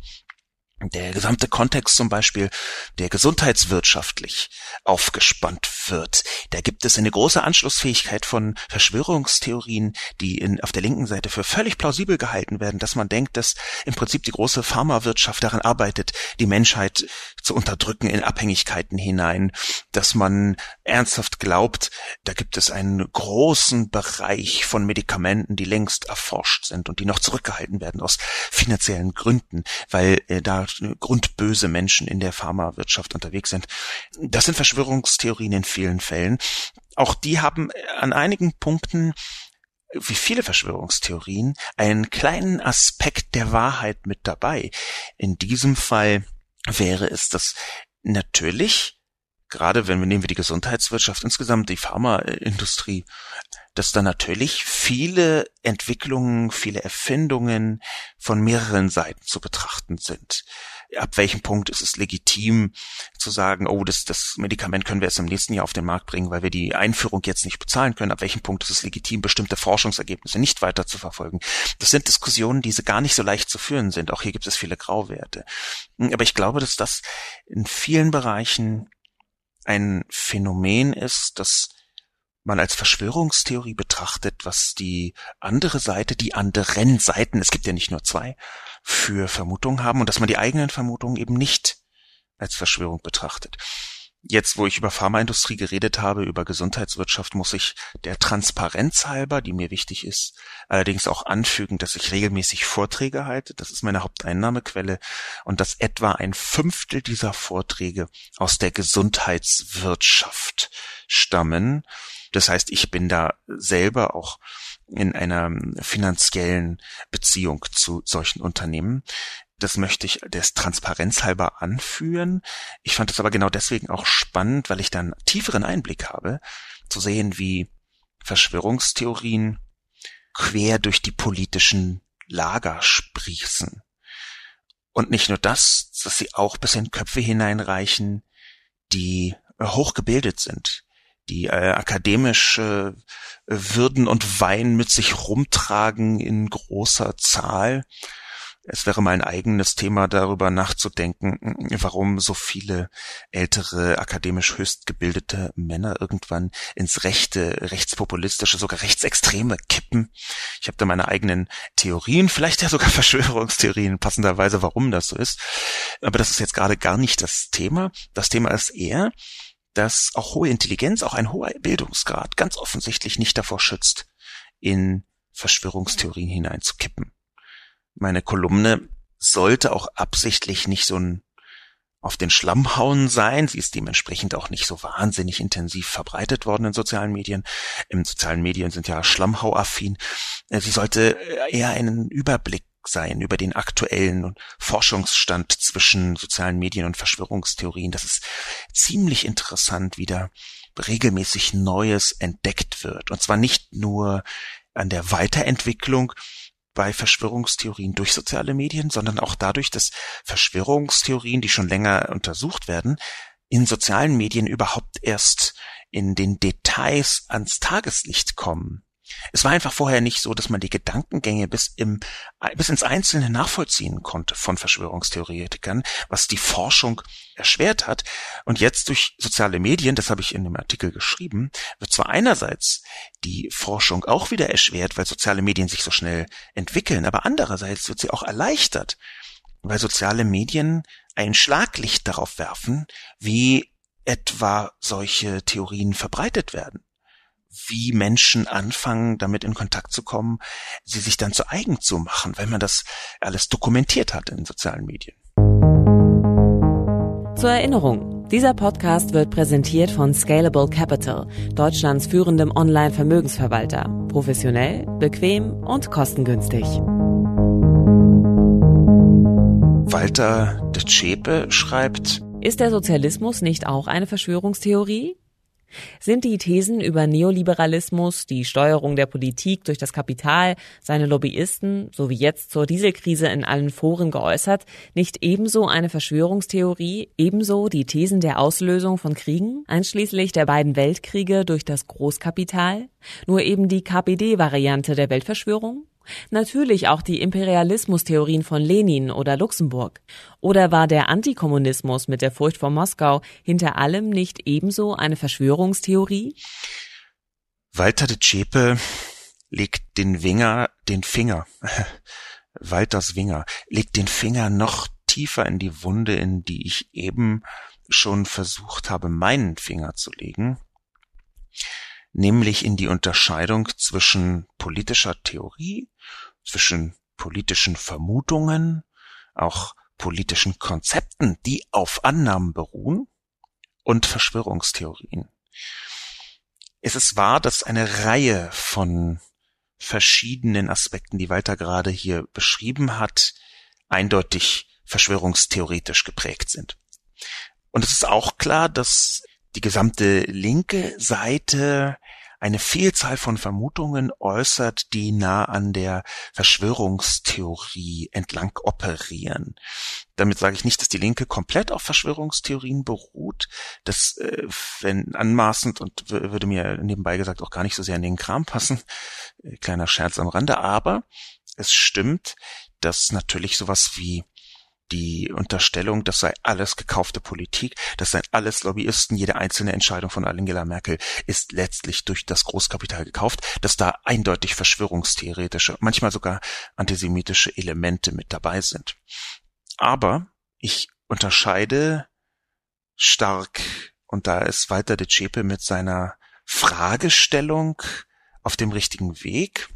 der gesamte Kontext zum Beispiel, der gesundheitswirtschaftlich aufgespannt wird. Da gibt es eine große Anschlussfähigkeit von Verschwörungstheorien, die in, auf der linken Seite für völlig plausibel gehalten werden, dass man denkt, dass im Prinzip die große Pharmawirtschaft daran arbeitet, die Menschheit zu unterdrücken in Abhängigkeiten hinein, dass man ernsthaft glaubt, da gibt es einen großen Bereich von Medikamenten, die längst erforscht sind und die noch zurückgehalten werden aus finanziellen Gründen, weil äh, da grundböse Menschen in der Pharmawirtschaft unterwegs sind. Das sind Verschwörungstheorien in vielen Fällen. Auch die haben an einigen Punkten wie viele Verschwörungstheorien einen kleinen Aspekt der Wahrheit mit dabei. In diesem Fall wäre es das natürlich gerade wenn wir nehmen wir die Gesundheitswirtschaft insgesamt, die Pharmaindustrie, dass da natürlich viele Entwicklungen, viele Erfindungen von mehreren Seiten zu betrachten sind. Ab welchem Punkt ist es legitim zu sagen, oh, das, das Medikament können wir erst im nächsten Jahr auf den Markt bringen, weil wir die Einführung jetzt nicht bezahlen können. Ab welchem Punkt ist es legitim, bestimmte Forschungsergebnisse nicht weiter zu verfolgen? Das sind Diskussionen, die gar nicht so leicht zu führen sind. Auch hier gibt es viele Grauwerte. Aber ich glaube, dass das in vielen Bereichen ein Phänomen ist, das man als Verschwörungstheorie betrachtet, was die andere Seite, die anderen Seiten, es gibt ja nicht nur zwei, für Vermutungen haben und dass man die eigenen Vermutungen eben nicht als Verschwörung betrachtet. Jetzt, wo ich über Pharmaindustrie geredet habe, über Gesundheitswirtschaft, muss ich der Transparenz halber, die mir wichtig ist, allerdings auch anfügen, dass ich regelmäßig Vorträge halte. Das ist meine Haupteinnahmequelle und dass etwa ein Fünftel dieser Vorträge aus der Gesundheitswirtschaft stammen. Das heißt, ich bin da selber auch in einer finanziellen Beziehung zu solchen Unternehmen. Das möchte ich des Transparenz halber anführen. Ich fand es aber genau deswegen auch spannend, weil ich dann tieferen Einblick habe, zu sehen, wie Verschwörungstheorien quer durch die politischen Lager sprießen. Und nicht nur das, dass sie auch bis in Köpfe hineinreichen, die hochgebildet sind, die äh, akademisch äh, Würden und Wein mit sich rumtragen in großer Zahl es wäre mal ein eigenes Thema darüber nachzudenken, warum so viele ältere, akademisch höchst gebildete Männer irgendwann ins rechte, rechtspopulistische, sogar rechtsextreme kippen. Ich habe da meine eigenen Theorien, vielleicht ja sogar Verschwörungstheorien, passenderweise, warum das so ist. Aber das ist jetzt gerade gar nicht das Thema. Das Thema ist eher, dass auch hohe Intelligenz, auch ein hoher Bildungsgrad ganz offensichtlich nicht davor schützt, in Verschwörungstheorien hineinzukippen meine Kolumne sollte auch absichtlich nicht so ein auf den Schlamm hauen sein. Sie ist dementsprechend auch nicht so wahnsinnig intensiv verbreitet worden in sozialen Medien. Im sozialen Medien sind ja schlammhauaffin. Äh, sie sollte äh, eher einen Überblick sein über den aktuellen Forschungsstand zwischen sozialen Medien und Verschwörungstheorien. Das ist ziemlich interessant, wie da regelmäßig Neues entdeckt wird. Und zwar nicht nur an der Weiterentwicklung bei Verschwörungstheorien durch soziale Medien, sondern auch dadurch, dass Verschwörungstheorien, die schon länger untersucht werden, in sozialen Medien überhaupt erst in den Details ans Tageslicht kommen. Es war einfach vorher nicht so, dass man die Gedankengänge bis im, bis ins Einzelne nachvollziehen konnte von Verschwörungstheoretikern, was die Forschung erschwert hat. Und jetzt durch soziale Medien, das habe ich in dem Artikel geschrieben, wird zwar einerseits die Forschung auch wieder erschwert, weil soziale Medien sich so schnell entwickeln, aber andererseits wird sie auch erleichtert, weil soziale Medien ein Schlaglicht darauf werfen, wie etwa solche Theorien verbreitet werden wie Menschen anfangen, damit in Kontakt zu kommen, sie sich dann zu eigen zu machen, weil man das alles dokumentiert hat in sozialen Medien. Zur Erinnerung, dieser Podcast wird präsentiert von Scalable Capital, Deutschlands führendem Online-Vermögensverwalter. Professionell, bequem und kostengünstig. Walter de Zschäpe schreibt, Ist der Sozialismus nicht auch eine Verschwörungstheorie? Sind die Thesen über Neoliberalismus, die Steuerung der Politik durch das Kapital, seine Lobbyisten, so wie jetzt zur Dieselkrise in allen Foren geäußert, nicht ebenso eine Verschwörungstheorie, ebenso die Thesen der Auslösung von Kriegen, einschließlich der beiden Weltkriege durch das Großkapital, nur eben die KPD-Variante der Weltverschwörung? Natürlich auch die Imperialismustheorien von Lenin oder Luxemburg. Oder war der Antikommunismus mit der Furcht vor Moskau hinter allem nicht ebenso eine Verschwörungstheorie? Walter de Zschäpe legt den Winger, den Finger, Walters Winger, legt den Finger noch tiefer in die Wunde, in die ich eben schon versucht habe, meinen Finger zu legen nämlich in die Unterscheidung zwischen politischer Theorie, zwischen politischen Vermutungen, auch politischen Konzepten, die auf Annahmen beruhen, und Verschwörungstheorien. Es ist wahr, dass eine Reihe von verschiedenen Aspekten, die Walter gerade hier beschrieben hat, eindeutig verschwörungstheoretisch geprägt sind. Und es ist auch klar, dass die gesamte linke Seite eine Vielzahl von Vermutungen äußert, die nah an der Verschwörungstheorie entlang operieren. Damit sage ich nicht, dass die Linke komplett auf Verschwörungstheorien beruht. Das, äh, wenn anmaßend und würde mir nebenbei gesagt auch gar nicht so sehr in den Kram passen. Äh, kleiner Scherz am Rande. Aber es stimmt, dass natürlich sowas wie die Unterstellung, das sei alles gekaufte Politik, das seien alles Lobbyisten, jede einzelne Entscheidung von Angela Merkel ist letztlich durch das Großkapital gekauft, dass da eindeutig verschwörungstheoretische, manchmal sogar antisemitische Elemente mit dabei sind. Aber ich unterscheide stark, und da ist Walter de Zschäpe mit seiner Fragestellung auf dem richtigen Weg,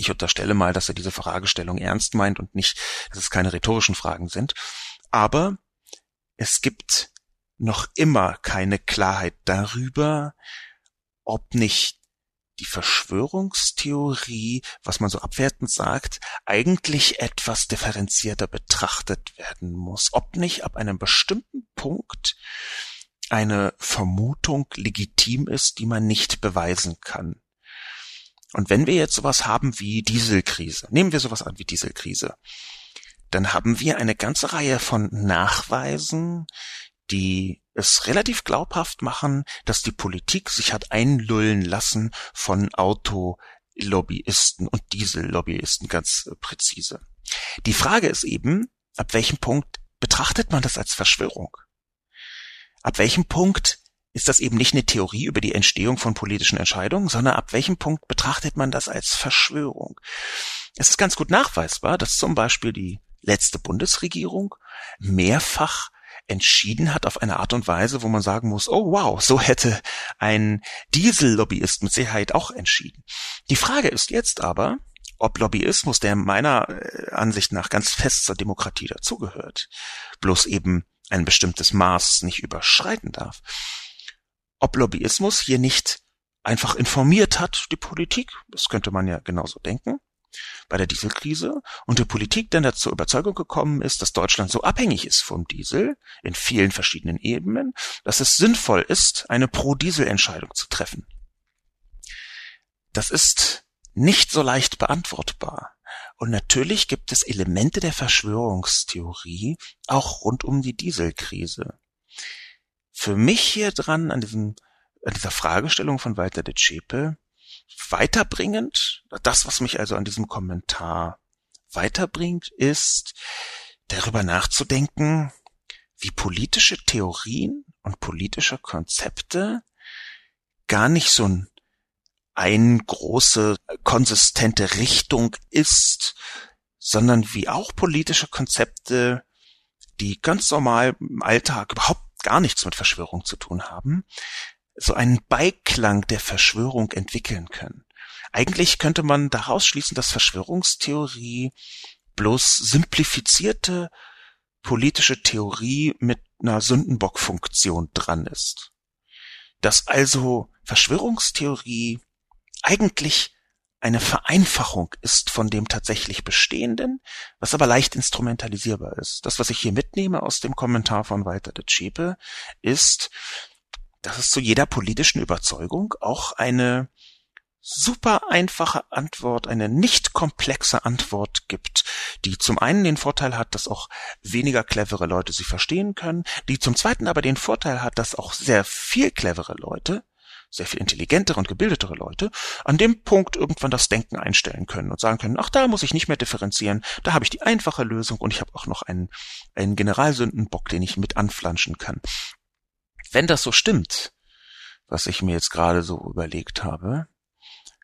ich unterstelle mal, dass er diese Fragestellung ernst meint und nicht, dass es keine rhetorischen Fragen sind. Aber es gibt noch immer keine Klarheit darüber, ob nicht die Verschwörungstheorie, was man so abwertend sagt, eigentlich etwas differenzierter betrachtet werden muss. Ob nicht ab einem bestimmten Punkt eine Vermutung legitim ist, die man nicht beweisen kann. Und wenn wir jetzt sowas haben wie Dieselkrise, nehmen wir sowas an wie Dieselkrise, dann haben wir eine ganze Reihe von Nachweisen, die es relativ glaubhaft machen, dass die Politik sich hat einlullen lassen von Autolobbyisten und Diesellobbyisten ganz präzise. Die Frage ist eben, ab welchem Punkt betrachtet man das als Verschwörung? Ab welchem Punkt ist das eben nicht eine Theorie über die Entstehung von politischen Entscheidungen, sondern ab welchem Punkt betrachtet man das als Verschwörung? Es ist ganz gut nachweisbar, dass zum Beispiel die letzte Bundesregierung mehrfach entschieden hat auf eine Art und Weise, wo man sagen muss, oh wow, so hätte ein Diesellobbyist mit Sicherheit auch entschieden. Die Frage ist jetzt aber, ob Lobbyismus, der meiner äh, Ansicht nach ganz fest zur Demokratie dazugehört, bloß eben ein bestimmtes Maß nicht überschreiten darf, ob Lobbyismus hier nicht einfach informiert hat, die Politik, das könnte man ja genauso denken, bei der Dieselkrise und die Politik dann zur Überzeugung gekommen ist, dass Deutschland so abhängig ist vom Diesel in vielen verschiedenen Ebenen, dass es sinnvoll ist, eine Pro-Diesel-Entscheidung zu treffen. Das ist nicht so leicht beantwortbar. Und natürlich gibt es Elemente der Verschwörungstheorie auch rund um die Dieselkrise für mich hier dran an diesem, an dieser Fragestellung von Walter de Zschäpe weiterbringend, das, was mich also an diesem Kommentar weiterbringt, ist darüber nachzudenken, wie politische Theorien und politische Konzepte gar nicht so ein, ein große konsistente Richtung ist, sondern wie auch politische Konzepte, die ganz normal im Alltag überhaupt gar nichts mit Verschwörung zu tun haben, so einen Beiklang der Verschwörung entwickeln können. Eigentlich könnte man daraus schließen, dass Verschwörungstheorie bloß simplifizierte politische Theorie mit einer Sündenbockfunktion dran ist. Dass also Verschwörungstheorie eigentlich eine Vereinfachung ist von dem tatsächlich Bestehenden, was aber leicht instrumentalisierbar ist. Das, was ich hier mitnehme aus dem Kommentar von Walter de Zschäpe, ist, dass es zu jeder politischen Überzeugung auch eine super einfache Antwort, eine nicht komplexe Antwort gibt, die zum einen den Vorteil hat, dass auch weniger clevere Leute sie verstehen können, die zum zweiten aber den Vorteil hat, dass auch sehr viel clevere Leute, sehr viel intelligentere und gebildetere Leute, an dem Punkt irgendwann das Denken einstellen können und sagen können, ach, da muss ich nicht mehr differenzieren, da habe ich die einfache Lösung und ich habe auch noch einen, einen Generalsündenbock, den ich mit anflanschen kann. Wenn das so stimmt, was ich mir jetzt gerade so überlegt habe,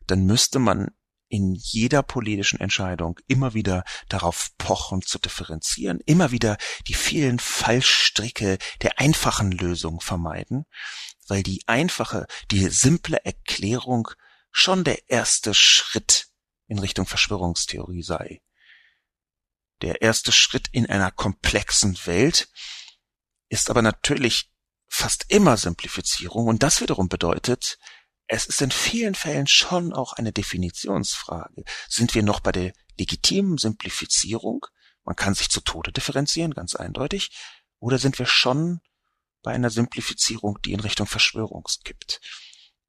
dann müsste man in jeder politischen Entscheidung immer wieder darauf pochen zu differenzieren, immer wieder die vielen Fallstricke der einfachen Lösung vermeiden, weil die einfache, die simple Erklärung schon der erste Schritt in Richtung Verschwörungstheorie sei. Der erste Schritt in einer komplexen Welt ist aber natürlich fast immer Simplifizierung und das wiederum bedeutet, es ist in vielen Fällen schon auch eine Definitionsfrage. Sind wir noch bei der legitimen Simplifizierung? Man kann sich zu Tode differenzieren, ganz eindeutig. Oder sind wir schon bei einer Simplifizierung, die in Richtung Verschwörung kippt?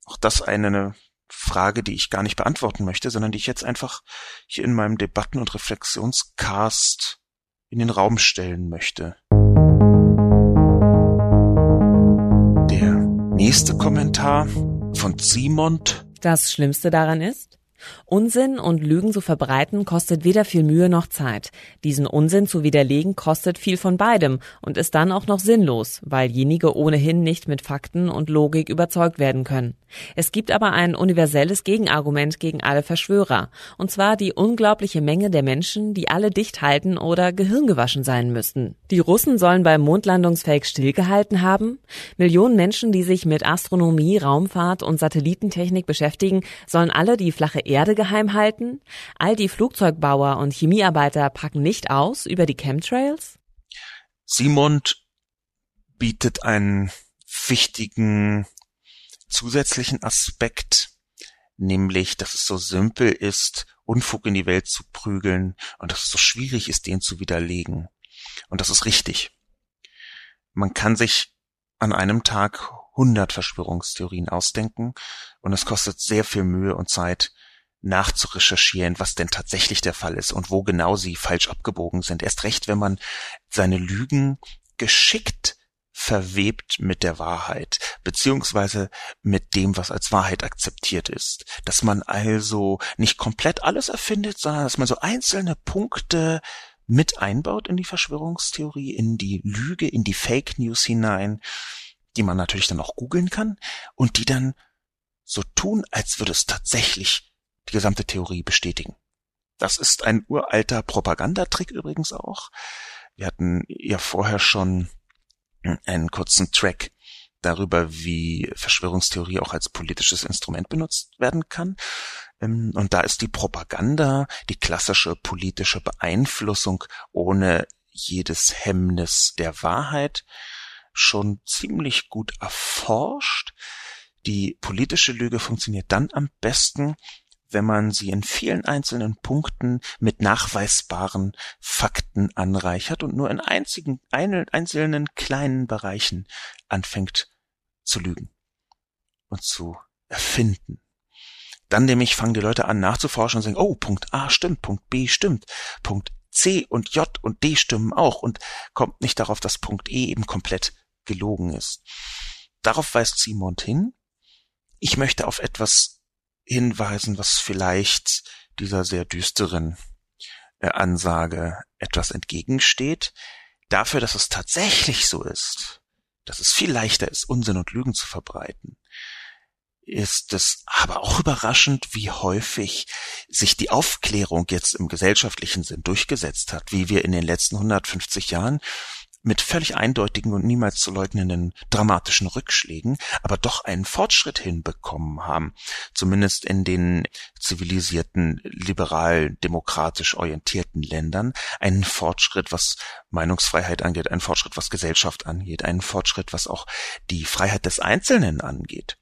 Auch das eine Frage, die ich gar nicht beantworten möchte, sondern die ich jetzt einfach hier in meinem Debatten- und Reflexionscast in den Raum stellen möchte. Der nächste Kommentar von Simont. Das Schlimmste daran ist, Unsinn und Lügen zu verbreiten kostet weder viel Mühe noch Zeit. Diesen Unsinn zu widerlegen kostet viel von beidem und ist dann auch noch sinnlos, weil jenige ohnehin nicht mit Fakten und Logik überzeugt werden können. Es gibt aber ein universelles Gegenargument gegen alle Verschwörer, und zwar die unglaubliche Menge der Menschen, die alle dicht halten oder gehirngewaschen sein müssten. Die Russen sollen beim Mondlandungsfake stillgehalten haben? Millionen Menschen, die sich mit Astronomie, Raumfahrt und Satellitentechnik beschäftigen, sollen alle die flache Erde geheim halten? All die Flugzeugbauer und Chemiearbeiter packen nicht aus über die Chemtrails? Simond bietet einen wichtigen zusätzlichen Aspekt, nämlich, dass es so simpel ist, Unfug in die Welt zu prügeln und dass es so schwierig ist, den zu widerlegen. Und das ist richtig. Man kann sich an einem Tag 100 Verschwörungstheorien ausdenken und es kostet sehr viel Mühe und Zeit nachzurecherchieren, was denn tatsächlich der Fall ist und wo genau sie falsch abgebogen sind. Erst recht, wenn man seine Lügen geschickt verwebt mit der Wahrheit, beziehungsweise mit dem, was als Wahrheit akzeptiert ist. Dass man also nicht komplett alles erfindet, sondern dass man so einzelne Punkte mit einbaut in die Verschwörungstheorie, in die Lüge, in die Fake News hinein, die man natürlich dann auch googeln kann und die dann so tun, als würde es tatsächlich die gesamte Theorie bestätigen. Das ist ein uralter Propagandatrick übrigens auch. Wir hatten ja vorher schon einen kurzen Track darüber, wie Verschwörungstheorie auch als politisches Instrument benutzt werden kann. Ähm, und da ist die Propaganda, die klassische politische Beeinflussung ohne jedes Hemmnis der Wahrheit schon ziemlich gut erforscht. Die politische Lüge funktioniert dann am besten, wenn man sie in vielen einzelnen Punkten mit nachweisbaren Fakten anreichert und nur in einzigen, einzelnen kleinen Bereichen anfängt zu lügen und zu erfinden. Dann nämlich fangen die Leute an nachzuforschen und sagen, oh, Punkt A stimmt, Punkt B stimmt, Punkt C und J und D stimmen auch und kommt nicht darauf, dass Punkt E eben komplett gelogen ist. Darauf weist Simon hin. Ich möchte auf etwas hinweisen, was vielleicht dieser sehr düsteren äh, Ansage etwas entgegensteht. Dafür, dass es tatsächlich so ist, dass es viel leichter ist, Unsinn und Lügen zu verbreiten, ist es aber auch überraschend, wie häufig sich die Aufklärung jetzt im gesellschaftlichen Sinn durchgesetzt hat, wie wir in den letzten 150 Jahren mit völlig eindeutigen und niemals zu leugnenden dramatischen Rückschlägen, aber doch einen Fortschritt hinbekommen haben, zumindest in den zivilisierten, liberal, demokratisch orientierten Ländern, einen Fortschritt, was Meinungsfreiheit angeht, einen Fortschritt, was Gesellschaft angeht, einen Fortschritt, was auch die Freiheit des Einzelnen angeht.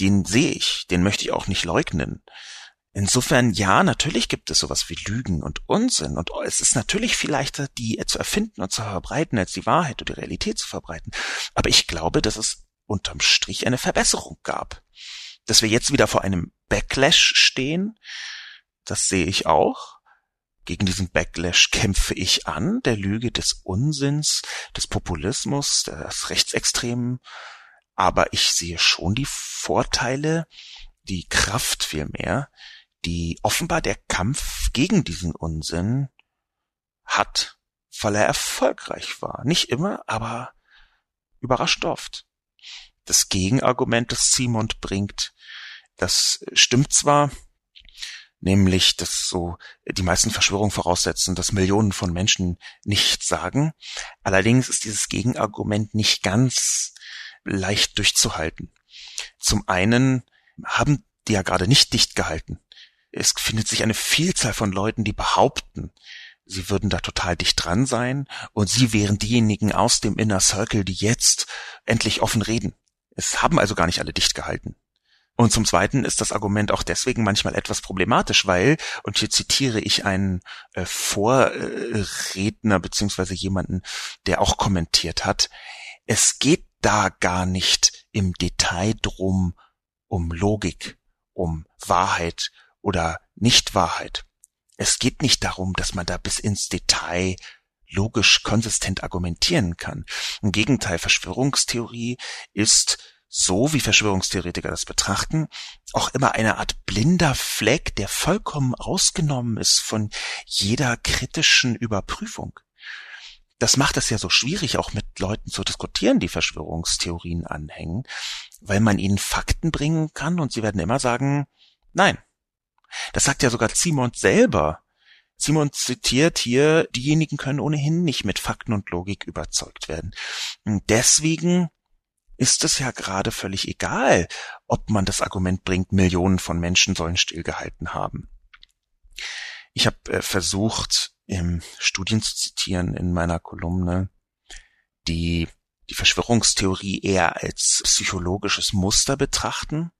Den sehe ich, den möchte ich auch nicht leugnen. Insofern, ja, natürlich gibt es sowas wie Lügen und Unsinn und es ist natürlich viel leichter, die zu erfinden und zu verbreiten, als die Wahrheit oder die Realität zu verbreiten. Aber ich glaube, dass es unterm Strich eine Verbesserung gab. Dass wir jetzt wieder vor einem Backlash stehen, das sehe ich auch. Gegen diesen Backlash kämpfe ich an, der Lüge des Unsinns, des Populismus, des Rechtsextremen. Aber ich sehe schon die Vorteile, die Kraft vielmehr, die offenbar der Kampf gegen diesen Unsinn hat, weil er erfolgreich war. Nicht immer, aber überrascht oft. Das Gegenargument, das Simon bringt, das stimmt zwar, nämlich, dass so die meisten Verschwörungen voraussetzen, dass Millionen von Menschen nichts sagen. Allerdings ist dieses Gegenargument nicht ganz leicht durchzuhalten. Zum einen haben die ja gerade nicht dicht gehalten. Es findet sich eine Vielzahl von Leuten, die behaupten, sie würden da total dicht dran sein und sie wären diejenigen aus dem Inner Circle, die jetzt endlich offen reden. Es haben also gar nicht alle dicht gehalten. Und zum Zweiten ist das Argument auch deswegen manchmal etwas problematisch, weil, und hier zitiere ich einen äh, Vorredner beziehungsweise jemanden, der auch kommentiert hat, es geht da gar nicht im Detail drum um Logik, um Wahrheit oder Nichtwahrheit. Es geht nicht darum, dass man da bis ins Detail logisch konsistent argumentieren kann. Im Gegenteil, Verschwörungstheorie ist so wie Verschwörungstheoretiker das betrachten, auch immer eine Art blinder Fleck, der vollkommen ausgenommen ist von jeder kritischen Überprüfung. Das macht es ja so schwierig, auch mit Leuten zu diskutieren, die Verschwörungstheorien anhängen, weil man ihnen Fakten bringen kann und sie werden immer sagen, nein. Das sagt ja sogar Simon selber. Simon zitiert hier, diejenigen können ohnehin nicht mit Fakten und Logik überzeugt werden. Und deswegen ist es ja gerade völlig egal, ob man das Argument bringt, Millionen von Menschen sollen stillgehalten haben. Ich habe äh, versucht, im Studien zu zitieren in meiner Kolumne, die die Verschwörungstheorie eher als psychologisches Muster betrachten,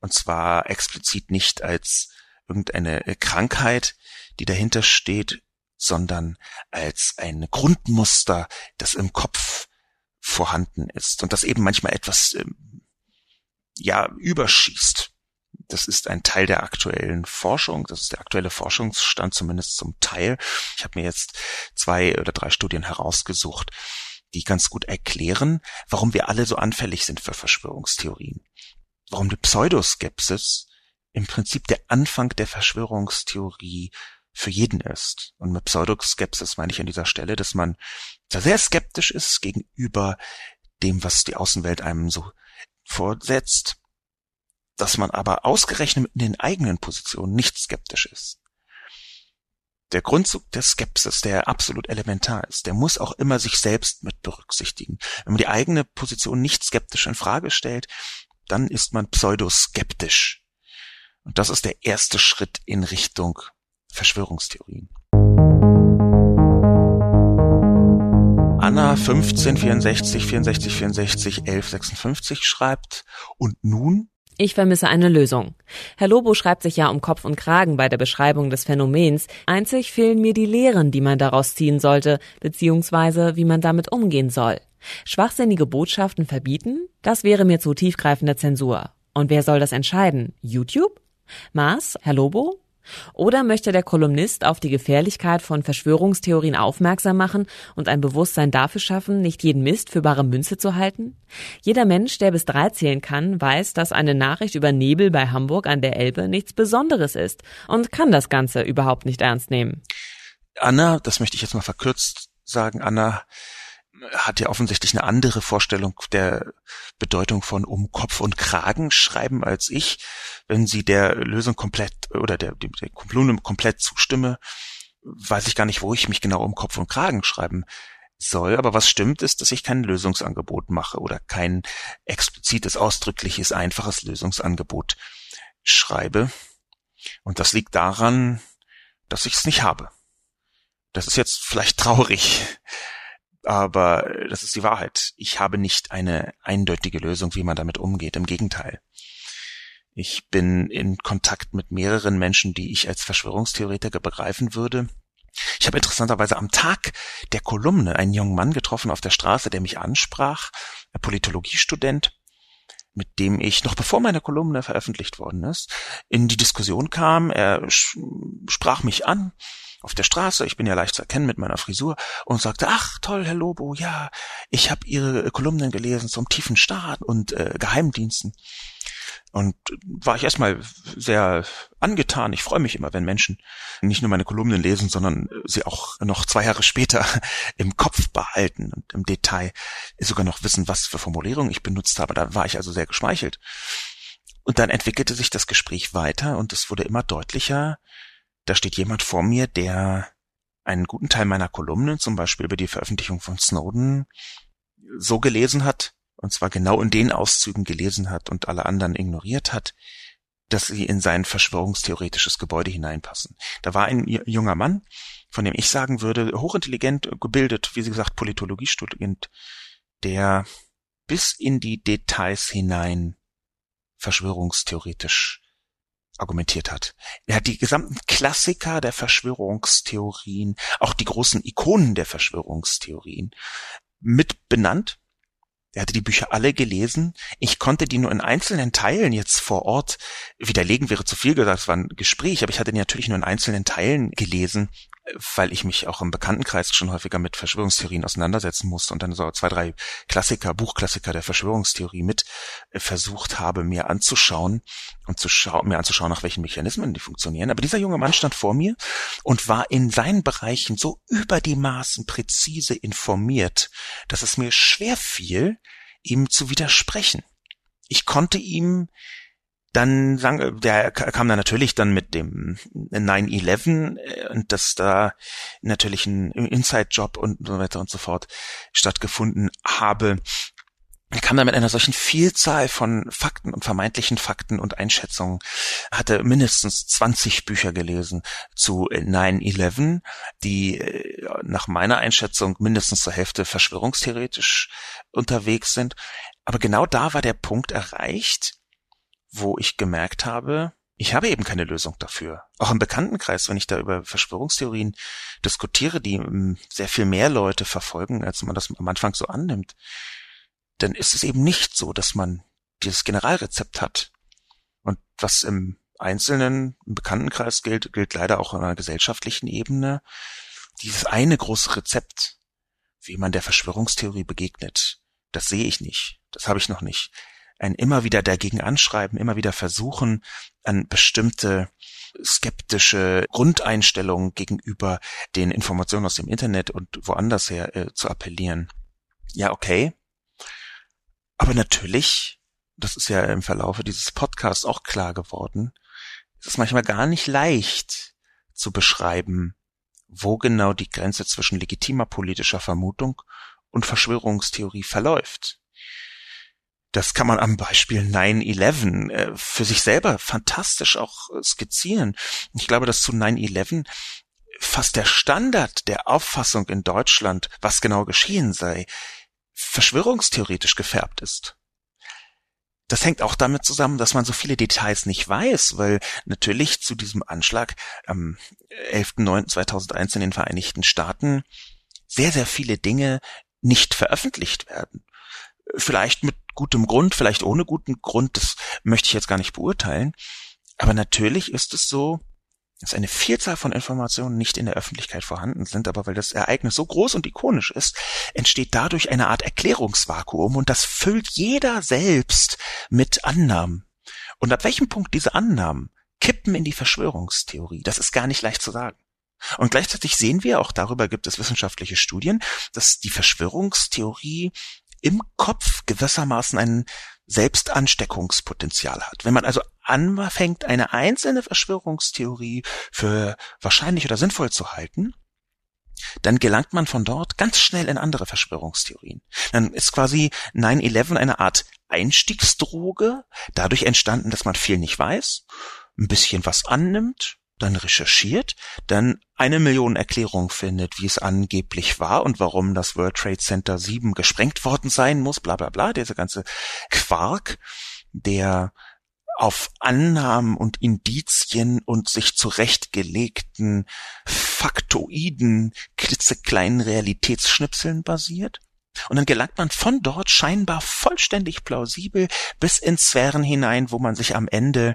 und zwar explizit nicht als irgendeine äh, Krankheit, die dahinter steht, sondern als ein Grundmuster, das im Kopf vorhanden ist und das eben manchmal etwas ähm, ja überschießt. Das ist ein Teil der aktuellen Forschung, das ist der aktuelle Forschungsstand zumindest zum Teil. Ich habe mir jetzt zwei oder drei Studien herausgesucht, die ganz gut erklären, warum wir alle so anfällig sind für Verschwörungstheorien. Warum die Pseudoskepsis im Prinzip der Anfang der Verschwörungstheorie für jeden ist. Und mit Pseudoskepsis meine ich an dieser Stelle, dass man sehr skeptisch ist gegenüber dem, was die Außenwelt einem so vorsetzt, dass man aber ausgerechnet in den eigenen Positionen nicht skeptisch ist. Der Grundzug der Skepsis, der absolut elementar ist, der muss auch immer sich selbst mit berücksichtigen. Wenn man die eigene Position nicht skeptisch in Frage stellt, dann ist man pseudoskeptisch. Und das ist der erste Schritt in Richtung Verschwörungstheorien. Anna 15 64 64 64 11 56 schreibt und nun ich vermisse eine Lösung. Herr Lobo schreibt sich ja um Kopf und Kragen bei der Beschreibung des Phänomens. Einzig fehlen mir die Lehren, die man daraus ziehen sollte, beziehungsweise wie man damit umgehen soll. Schwachsinnige Botschaften verbieten? Das wäre mir zu tiefgreifende Zensur. Und wer soll das entscheiden? YouTube? Mars? Herr Lobo? Oder möchte der Kolumnist auf die Gefährlichkeit von Verschwörungstheorien aufmerksam machen und ein Bewusstsein dafür schaffen, nicht jeden Mist für bare Münze zu halten? Jeder Mensch, der bis drei zählen kann, weiß, dass eine Nachricht über Nebel bei Hamburg an der Elbe nichts Besonderes ist und kann das Ganze überhaupt nicht ernst nehmen. Anna, das möchte ich jetzt mal verkürzt sagen, Anna hat ja offensichtlich eine andere Vorstellung der Bedeutung von um Kopf und Kragen schreiben als ich. Wenn sie der Lösung komplett oder der, der, der Kolumne komplett zustimme, weiß ich gar nicht, wo ich mich genau um Kopf und Kragen schreiben soll. Aber was stimmt ist, dass ich kein Lösungsangebot mache oder kein explizites, ausdrückliches, einfaches Lösungsangebot schreibe. Und das liegt daran, dass ich es nicht habe. Das ist jetzt vielleicht traurig, aber das ist die Wahrheit. Ich habe nicht eine eindeutige Lösung, wie man damit umgeht. Im Gegenteil. Ich bin in Kontakt mit mehreren Menschen, die ich als Verschwörungstheoretiker begreifen würde. Ich habe interessanterweise am Tag der Kolumne einen jungen Mann getroffen auf der Straße, der mich ansprach, ein Politologiestudent, mit dem ich noch bevor meine Kolumne veröffentlicht worden ist, in die Diskussion kam. Er sprach mich an auf der Straße, ich bin ja leicht zu erkennen mit meiner Frisur, und sagte, ach toll, Herr Lobo, ja, ich habe Ihre Kolumnen gelesen zum tiefen Staat und äh, Geheimdiensten. Und war ich erstmal sehr angetan. Ich freue mich immer, wenn Menschen nicht nur meine Kolumnen lesen, sondern sie auch noch zwei Jahre später im Kopf behalten und im Detail sogar noch wissen, was für Formulierungen ich benutzt habe. Da war ich also sehr geschmeichelt. Und dann entwickelte sich das Gespräch weiter und es wurde immer deutlicher, da steht jemand vor mir, der einen guten Teil meiner Kolumnen, zum Beispiel über die Veröffentlichung von Snowden, so gelesen hat, und zwar genau in den Auszügen gelesen hat und alle anderen ignoriert hat, dass sie in sein verschwörungstheoretisches Gebäude hineinpassen. Da war ein junger Mann, von dem ich sagen würde, hochintelligent, gebildet, wie sie gesagt, Politologiestudent, der bis in die Details hinein verschwörungstheoretisch argumentiert hat. Er hat die gesamten Klassiker der Verschwörungstheorien, auch die großen Ikonen der Verschwörungstheorien mit benannt er hatte die Bücher alle gelesen. Ich konnte die nur in einzelnen Teilen jetzt vor Ort widerlegen, wäre zu viel gesagt, es war ein Gespräch, aber ich hatte die natürlich nur in einzelnen Teilen gelesen weil ich mich auch im Bekanntenkreis schon häufiger mit Verschwörungstheorien auseinandersetzen musste und dann so zwei, drei Klassiker, Buchklassiker der Verschwörungstheorie mit äh, versucht habe, mir anzuschauen und zu schauen, mir anzuschauen, nach welchen Mechanismen die funktionieren. Aber dieser junge Mann stand vor mir und war in seinen Bereichen so über die Maßen präzise informiert, dass es mir schwer fiel, ihm zu widersprechen. Ich konnte ihm dann sang, der kam dann natürlich dann mit dem 9-11 äh, und dass da natürlich ein Inside-Job und so weiter und so fort stattgefunden habe. Er kam dann mit einer solchen Vielzahl von Fakten und vermeintlichen Fakten und Einschätzungen, hatte mindestens 20 Bücher gelesen zu 9-11, die äh, nach meiner Einschätzung mindestens zur Hälfte verschwörungstheoretisch unterwegs sind. Aber genau da war der Punkt erreicht, wo ich gemerkt habe, ich habe eben keine Lösung dafür. Auch im Bekanntenkreis, wenn ich da über Verschwörungstheorien diskutiere, die ähm, sehr viel mehr Leute verfolgen, als man das am Anfang so annimmt, dann ist es eben nicht so, dass man dieses Generalrezept hat. Und was im Einzelnen, im Bekanntenkreis gilt, gilt leider auch auf einer gesellschaftlichen Ebene. Dieses eine große Rezept, wie man der Verschwörungstheorie begegnet, das sehe ich nicht. Das habe ich noch nicht ein immer wieder dagegen anschreiben, immer wieder versuchen, an bestimmte skeptische Grundeinstellungen gegenüber den Informationen aus dem Internet und woanders her äh, zu appellieren. Ja, okay. Aber natürlich, das ist ja im Verlaufe dieses Podcasts auch klar geworden, ist es manchmal gar nicht leicht zu beschreiben, wo genau die Grenze zwischen legitimer politischer Vermutung und Verschwörungstheorie verläuft. Das kann man am Beispiel 9-11 äh, für sich selber fantastisch auch äh, skizzieren. Ich glaube, dass zu 9-11 fast der Standard der Auffassung in Deutschland, was genau geschehen sei, verschwörungstheoretisch gefärbt ist. Das hängt auch damit zusammen, dass man so viele Details nicht weiß, weil natürlich zu diesem Anschlag am 11.09.2001 in den Vereinigten Staaten sehr, sehr viele Dinge nicht veröffentlicht werden. Vielleicht mit gutem Grund, vielleicht ohne guten Grund, das möchte ich jetzt gar nicht beurteilen. Aber natürlich ist es so, dass eine Vielzahl von Informationen nicht in der Öffentlichkeit vorhanden sind, aber weil das Ereignis so groß und ikonisch ist, entsteht dadurch eine Art Erklärungsvakuum und das füllt jeder selbst mit Annahmen. Und ab welchem Punkt diese Annahmen kippen in die Verschwörungstheorie, das ist gar nicht leicht zu sagen. Und gleichzeitig sehen wir, auch darüber gibt es wissenschaftliche Studien, dass die Verschwörungstheorie im Kopf gewissermaßen ein Selbstansteckungspotenzial hat. Wenn man also anfängt, eine einzelne Verschwörungstheorie für wahrscheinlich oder sinnvoll zu halten, dann gelangt man von dort ganz schnell in andere Verschwörungstheorien. Dann ist quasi 9-11 eine Art Einstiegsdroge, dadurch entstanden, dass man viel nicht weiß, ein bisschen was annimmt, dann recherchiert, dann eine Million Erklärungen findet, wie es angeblich war und warum das World Trade Center 7 gesprengt worden sein muss, bla bla bla, dieser ganze Quark, der auf Annahmen und Indizien und sich zurechtgelegten faktoiden, klitzekleinen Realitätsschnipseln basiert. Und dann gelangt man von dort scheinbar vollständig plausibel bis in Sphären hinein, wo man sich am Ende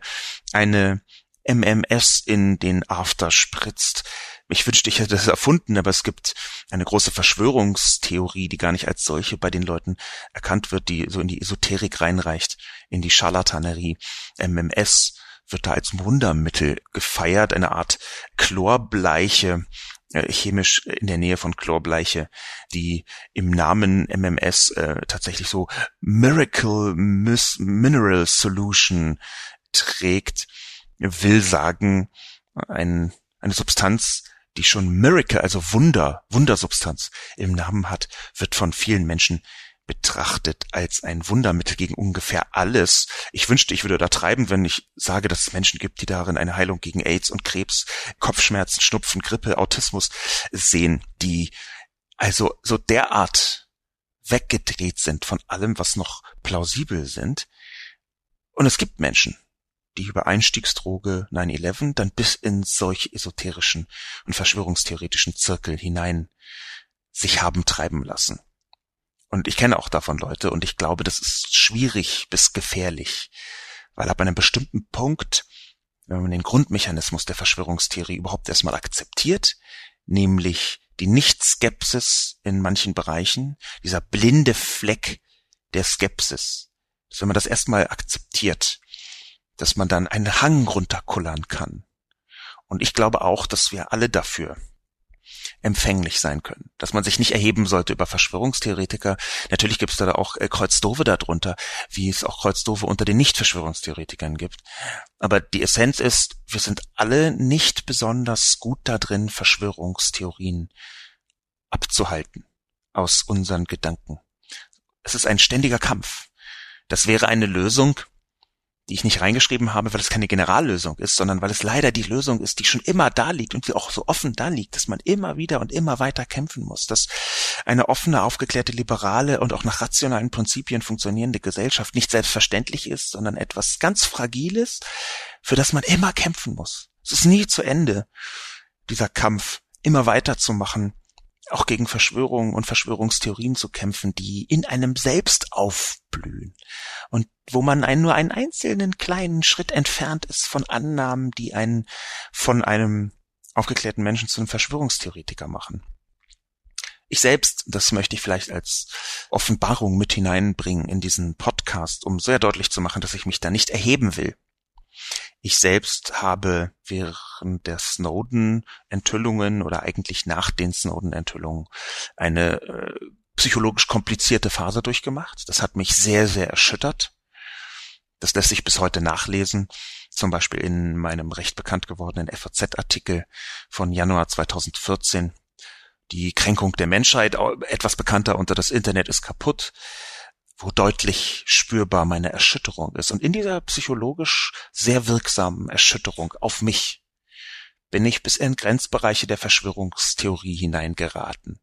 eine MMS in den After spritzt. Ich wünschte, ich hätte das erfunden, aber es gibt eine große Verschwörungstheorie, die gar nicht als solche bei den Leuten erkannt wird, die so in die Esoterik reinreicht, in die Scharlatanerie. MMS wird da als Wundermittel gefeiert, eine Art Chlorbleiche, äh, chemisch in der Nähe von Chlorbleiche, die im Namen MMS äh, tatsächlich so Miracle Mineral Solution trägt, will sagen, ein, eine Substanz, die schon Miracle, also Wunder, Wundersubstanz im Namen hat, wird von vielen Menschen betrachtet als ein Wundermittel gegen ungefähr alles. Ich wünschte, ich würde da treiben, wenn ich sage, dass es Menschen gibt, die darin eine Heilung gegen AIDS und Krebs, Kopfschmerzen, Schnupfen, Grippe, Autismus sehen, die also so derart weggedreht sind von allem, was noch plausibel sind. Und es gibt Menschen, die über Einstiegsdroge 9-11 dann bis in solche esoterischen und verschwörungstheoretischen Zirkel hinein sich haben treiben lassen. Und ich kenne auch davon Leute und ich glaube, das ist schwierig bis gefährlich, weil ab einem bestimmten Punkt, wenn man den Grundmechanismus der Verschwörungstheorie überhaupt erstmal akzeptiert, nämlich die Nicht-Skepsis in manchen Bereichen, dieser blinde Fleck der Skepsis, wenn man das erstmal akzeptiert, dass man dann einen Hang runterkullern kann. Und ich glaube auch, dass wir alle dafür empfänglich sein können. Dass man sich nicht erheben sollte über Verschwörungstheoretiker. Natürlich gibt es da auch äh, Kreuzdove darunter, wie es auch Kreuzdove unter den Nicht-Verschwörungstheoretikern gibt. Aber die Essenz ist, wir sind alle nicht besonders gut da drin, Verschwörungstheorien abzuhalten aus unseren Gedanken. Es ist ein ständiger Kampf. Das wäre eine Lösung, die ich nicht reingeschrieben habe, weil es keine Generallösung ist, sondern weil es leider die Lösung ist, die schon immer da liegt und die auch so offen da liegt, dass man immer wieder und immer weiter kämpfen muss, dass eine offene, aufgeklärte, liberale und auch nach rationalen Prinzipien funktionierende Gesellschaft nicht selbstverständlich ist, sondern etwas ganz Fragiles, für das man immer kämpfen muss. Es ist nie zu Ende, dieser Kampf immer weiterzumachen, auch gegen Verschwörungen und Verschwörungstheorien zu kämpfen, die in einem selbst aufblühen und wo man einen, nur einen einzelnen kleinen Schritt entfernt ist von Annahmen, die einen von einem aufgeklärten Menschen zu einem Verschwörungstheoretiker machen. Ich selbst, das möchte ich vielleicht als Offenbarung mit hineinbringen in diesen Podcast, um sehr deutlich zu machen, dass ich mich da nicht erheben will. Ich selbst habe während der Snowden-Enthüllungen oder eigentlich nach den Snowden-Enthüllungen eine äh, psychologisch komplizierte Phase durchgemacht. Das hat mich sehr, sehr erschüttert. Das lässt sich bis heute nachlesen, zum Beispiel in meinem recht bekannt gewordenen FAZ-Artikel von Januar 2014. Die Kränkung der Menschheit, etwas bekannter unter das Internet ist kaputt, wo deutlich spürbar meine Erschütterung ist. Und in dieser psychologisch sehr wirksamen Erschütterung auf mich bin ich bis in Grenzbereiche der Verschwörungstheorie hineingeraten,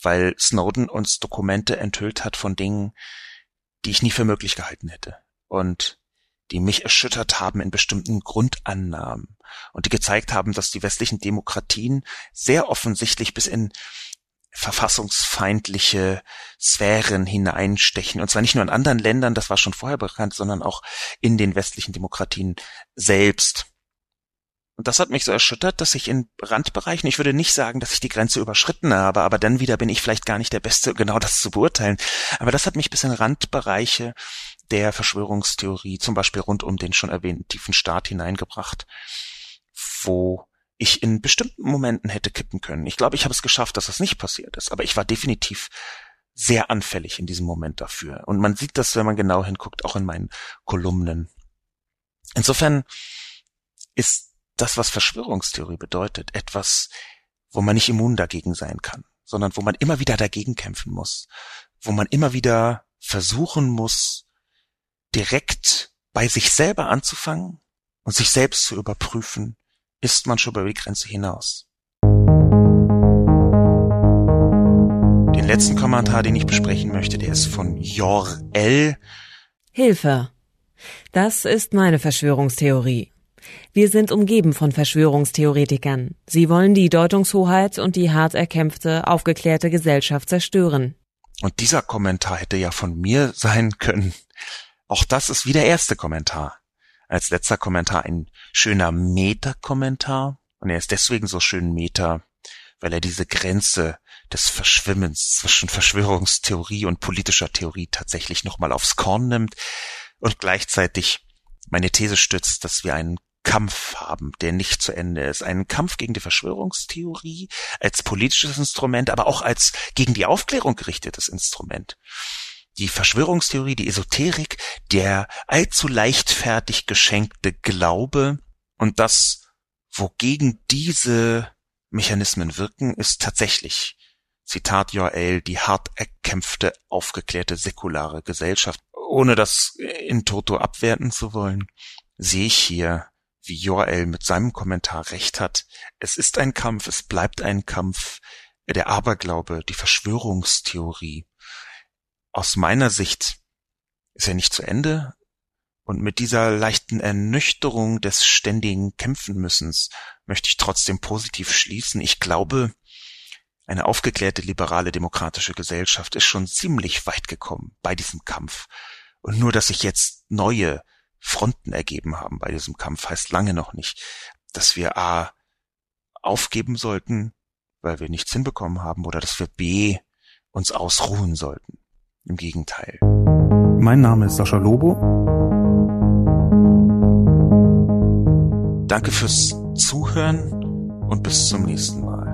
weil Snowden uns Dokumente enthüllt hat von Dingen, die ich nie für möglich gehalten hätte und die mich erschüttert haben in bestimmten Grundannahmen und die gezeigt haben, dass die westlichen Demokratien sehr offensichtlich bis in verfassungsfeindliche Sphären hineinstechen. Und zwar nicht nur in anderen Ländern, das war schon vorher bekannt, sondern auch in den westlichen Demokratien selbst. Und das hat mich so erschüttert, dass ich in Randbereichen, ich würde nicht sagen, dass ich die Grenze überschritten habe, aber dann wieder bin ich vielleicht gar nicht der Beste, genau das zu beurteilen. Aber das hat mich bis in Randbereiche der Verschwörungstheorie, zum Beispiel rund um den schon erwähnten tiefen Staat hineingebracht, wo ich in bestimmten Momenten hätte kippen können. Ich glaube, ich habe es geschafft, dass das nicht passiert ist, aber ich war definitiv sehr anfällig in diesem Moment dafür. Und man sieht das, wenn man genau hinguckt, auch in meinen Kolumnen. Insofern ist das, was Verschwörungstheorie bedeutet, etwas, wo man nicht immun dagegen sein kann, sondern wo man immer wieder dagegen kämpfen muss, wo man immer wieder versuchen muss, direkt bei sich selber anzufangen und sich selbst zu überprüfen, ist man schon über die Grenze hinaus. Den letzten Kommentar, den ich besprechen möchte, der ist von Jor L. Hilfe. Das ist meine Verschwörungstheorie. Wir sind umgeben von Verschwörungstheoretikern. Sie wollen die Deutungshoheit und die hart erkämpfte, aufgeklärte Gesellschaft zerstören. Und dieser Kommentar hätte ja von mir sein können. Auch das ist wie der erste Kommentar. Als letzter Kommentar ein schöner Meta-Kommentar. Und er ist deswegen so schön Meta, weil er diese Grenze des Verschwimmens zwischen Verschwörungstheorie und politischer Theorie tatsächlich nochmal aufs Korn nimmt und gleichzeitig meine These stützt, dass wir einen Kampf haben, der nicht zu Ende ist. Einen Kampf gegen die Verschwörungstheorie als politisches Instrument, aber auch als gegen die Aufklärung gerichtetes Instrument. Die Verschwörungstheorie, die Esoterik, der allzu leichtfertig geschenkte Glaube und das, wogegen diese Mechanismen wirken, ist tatsächlich Zitat Joel, die hart erkämpfte, aufgeklärte, säkulare Gesellschaft. Ohne das in toto abwerten zu wollen, sehe ich hier, wie Joel mit seinem Kommentar recht hat. Es ist ein Kampf, es bleibt ein Kampf. Der Aberglaube, die Verschwörungstheorie. Aus meiner Sicht ist er nicht zu Ende. Und mit dieser leichten Ernüchterung des ständigen Kämpfenmüssens möchte ich trotzdem positiv schließen. Ich glaube, eine aufgeklärte liberale demokratische Gesellschaft ist schon ziemlich weit gekommen bei diesem Kampf. Und nur, dass sich jetzt neue Fronten ergeben haben bei diesem Kampf, heißt lange noch nicht, dass wir A aufgeben sollten, weil wir nichts hinbekommen haben, oder dass wir B uns ausruhen sollten. Im Gegenteil. Mein Name ist Sascha Lobo. Danke fürs Zuhören und bis zum nächsten Mal.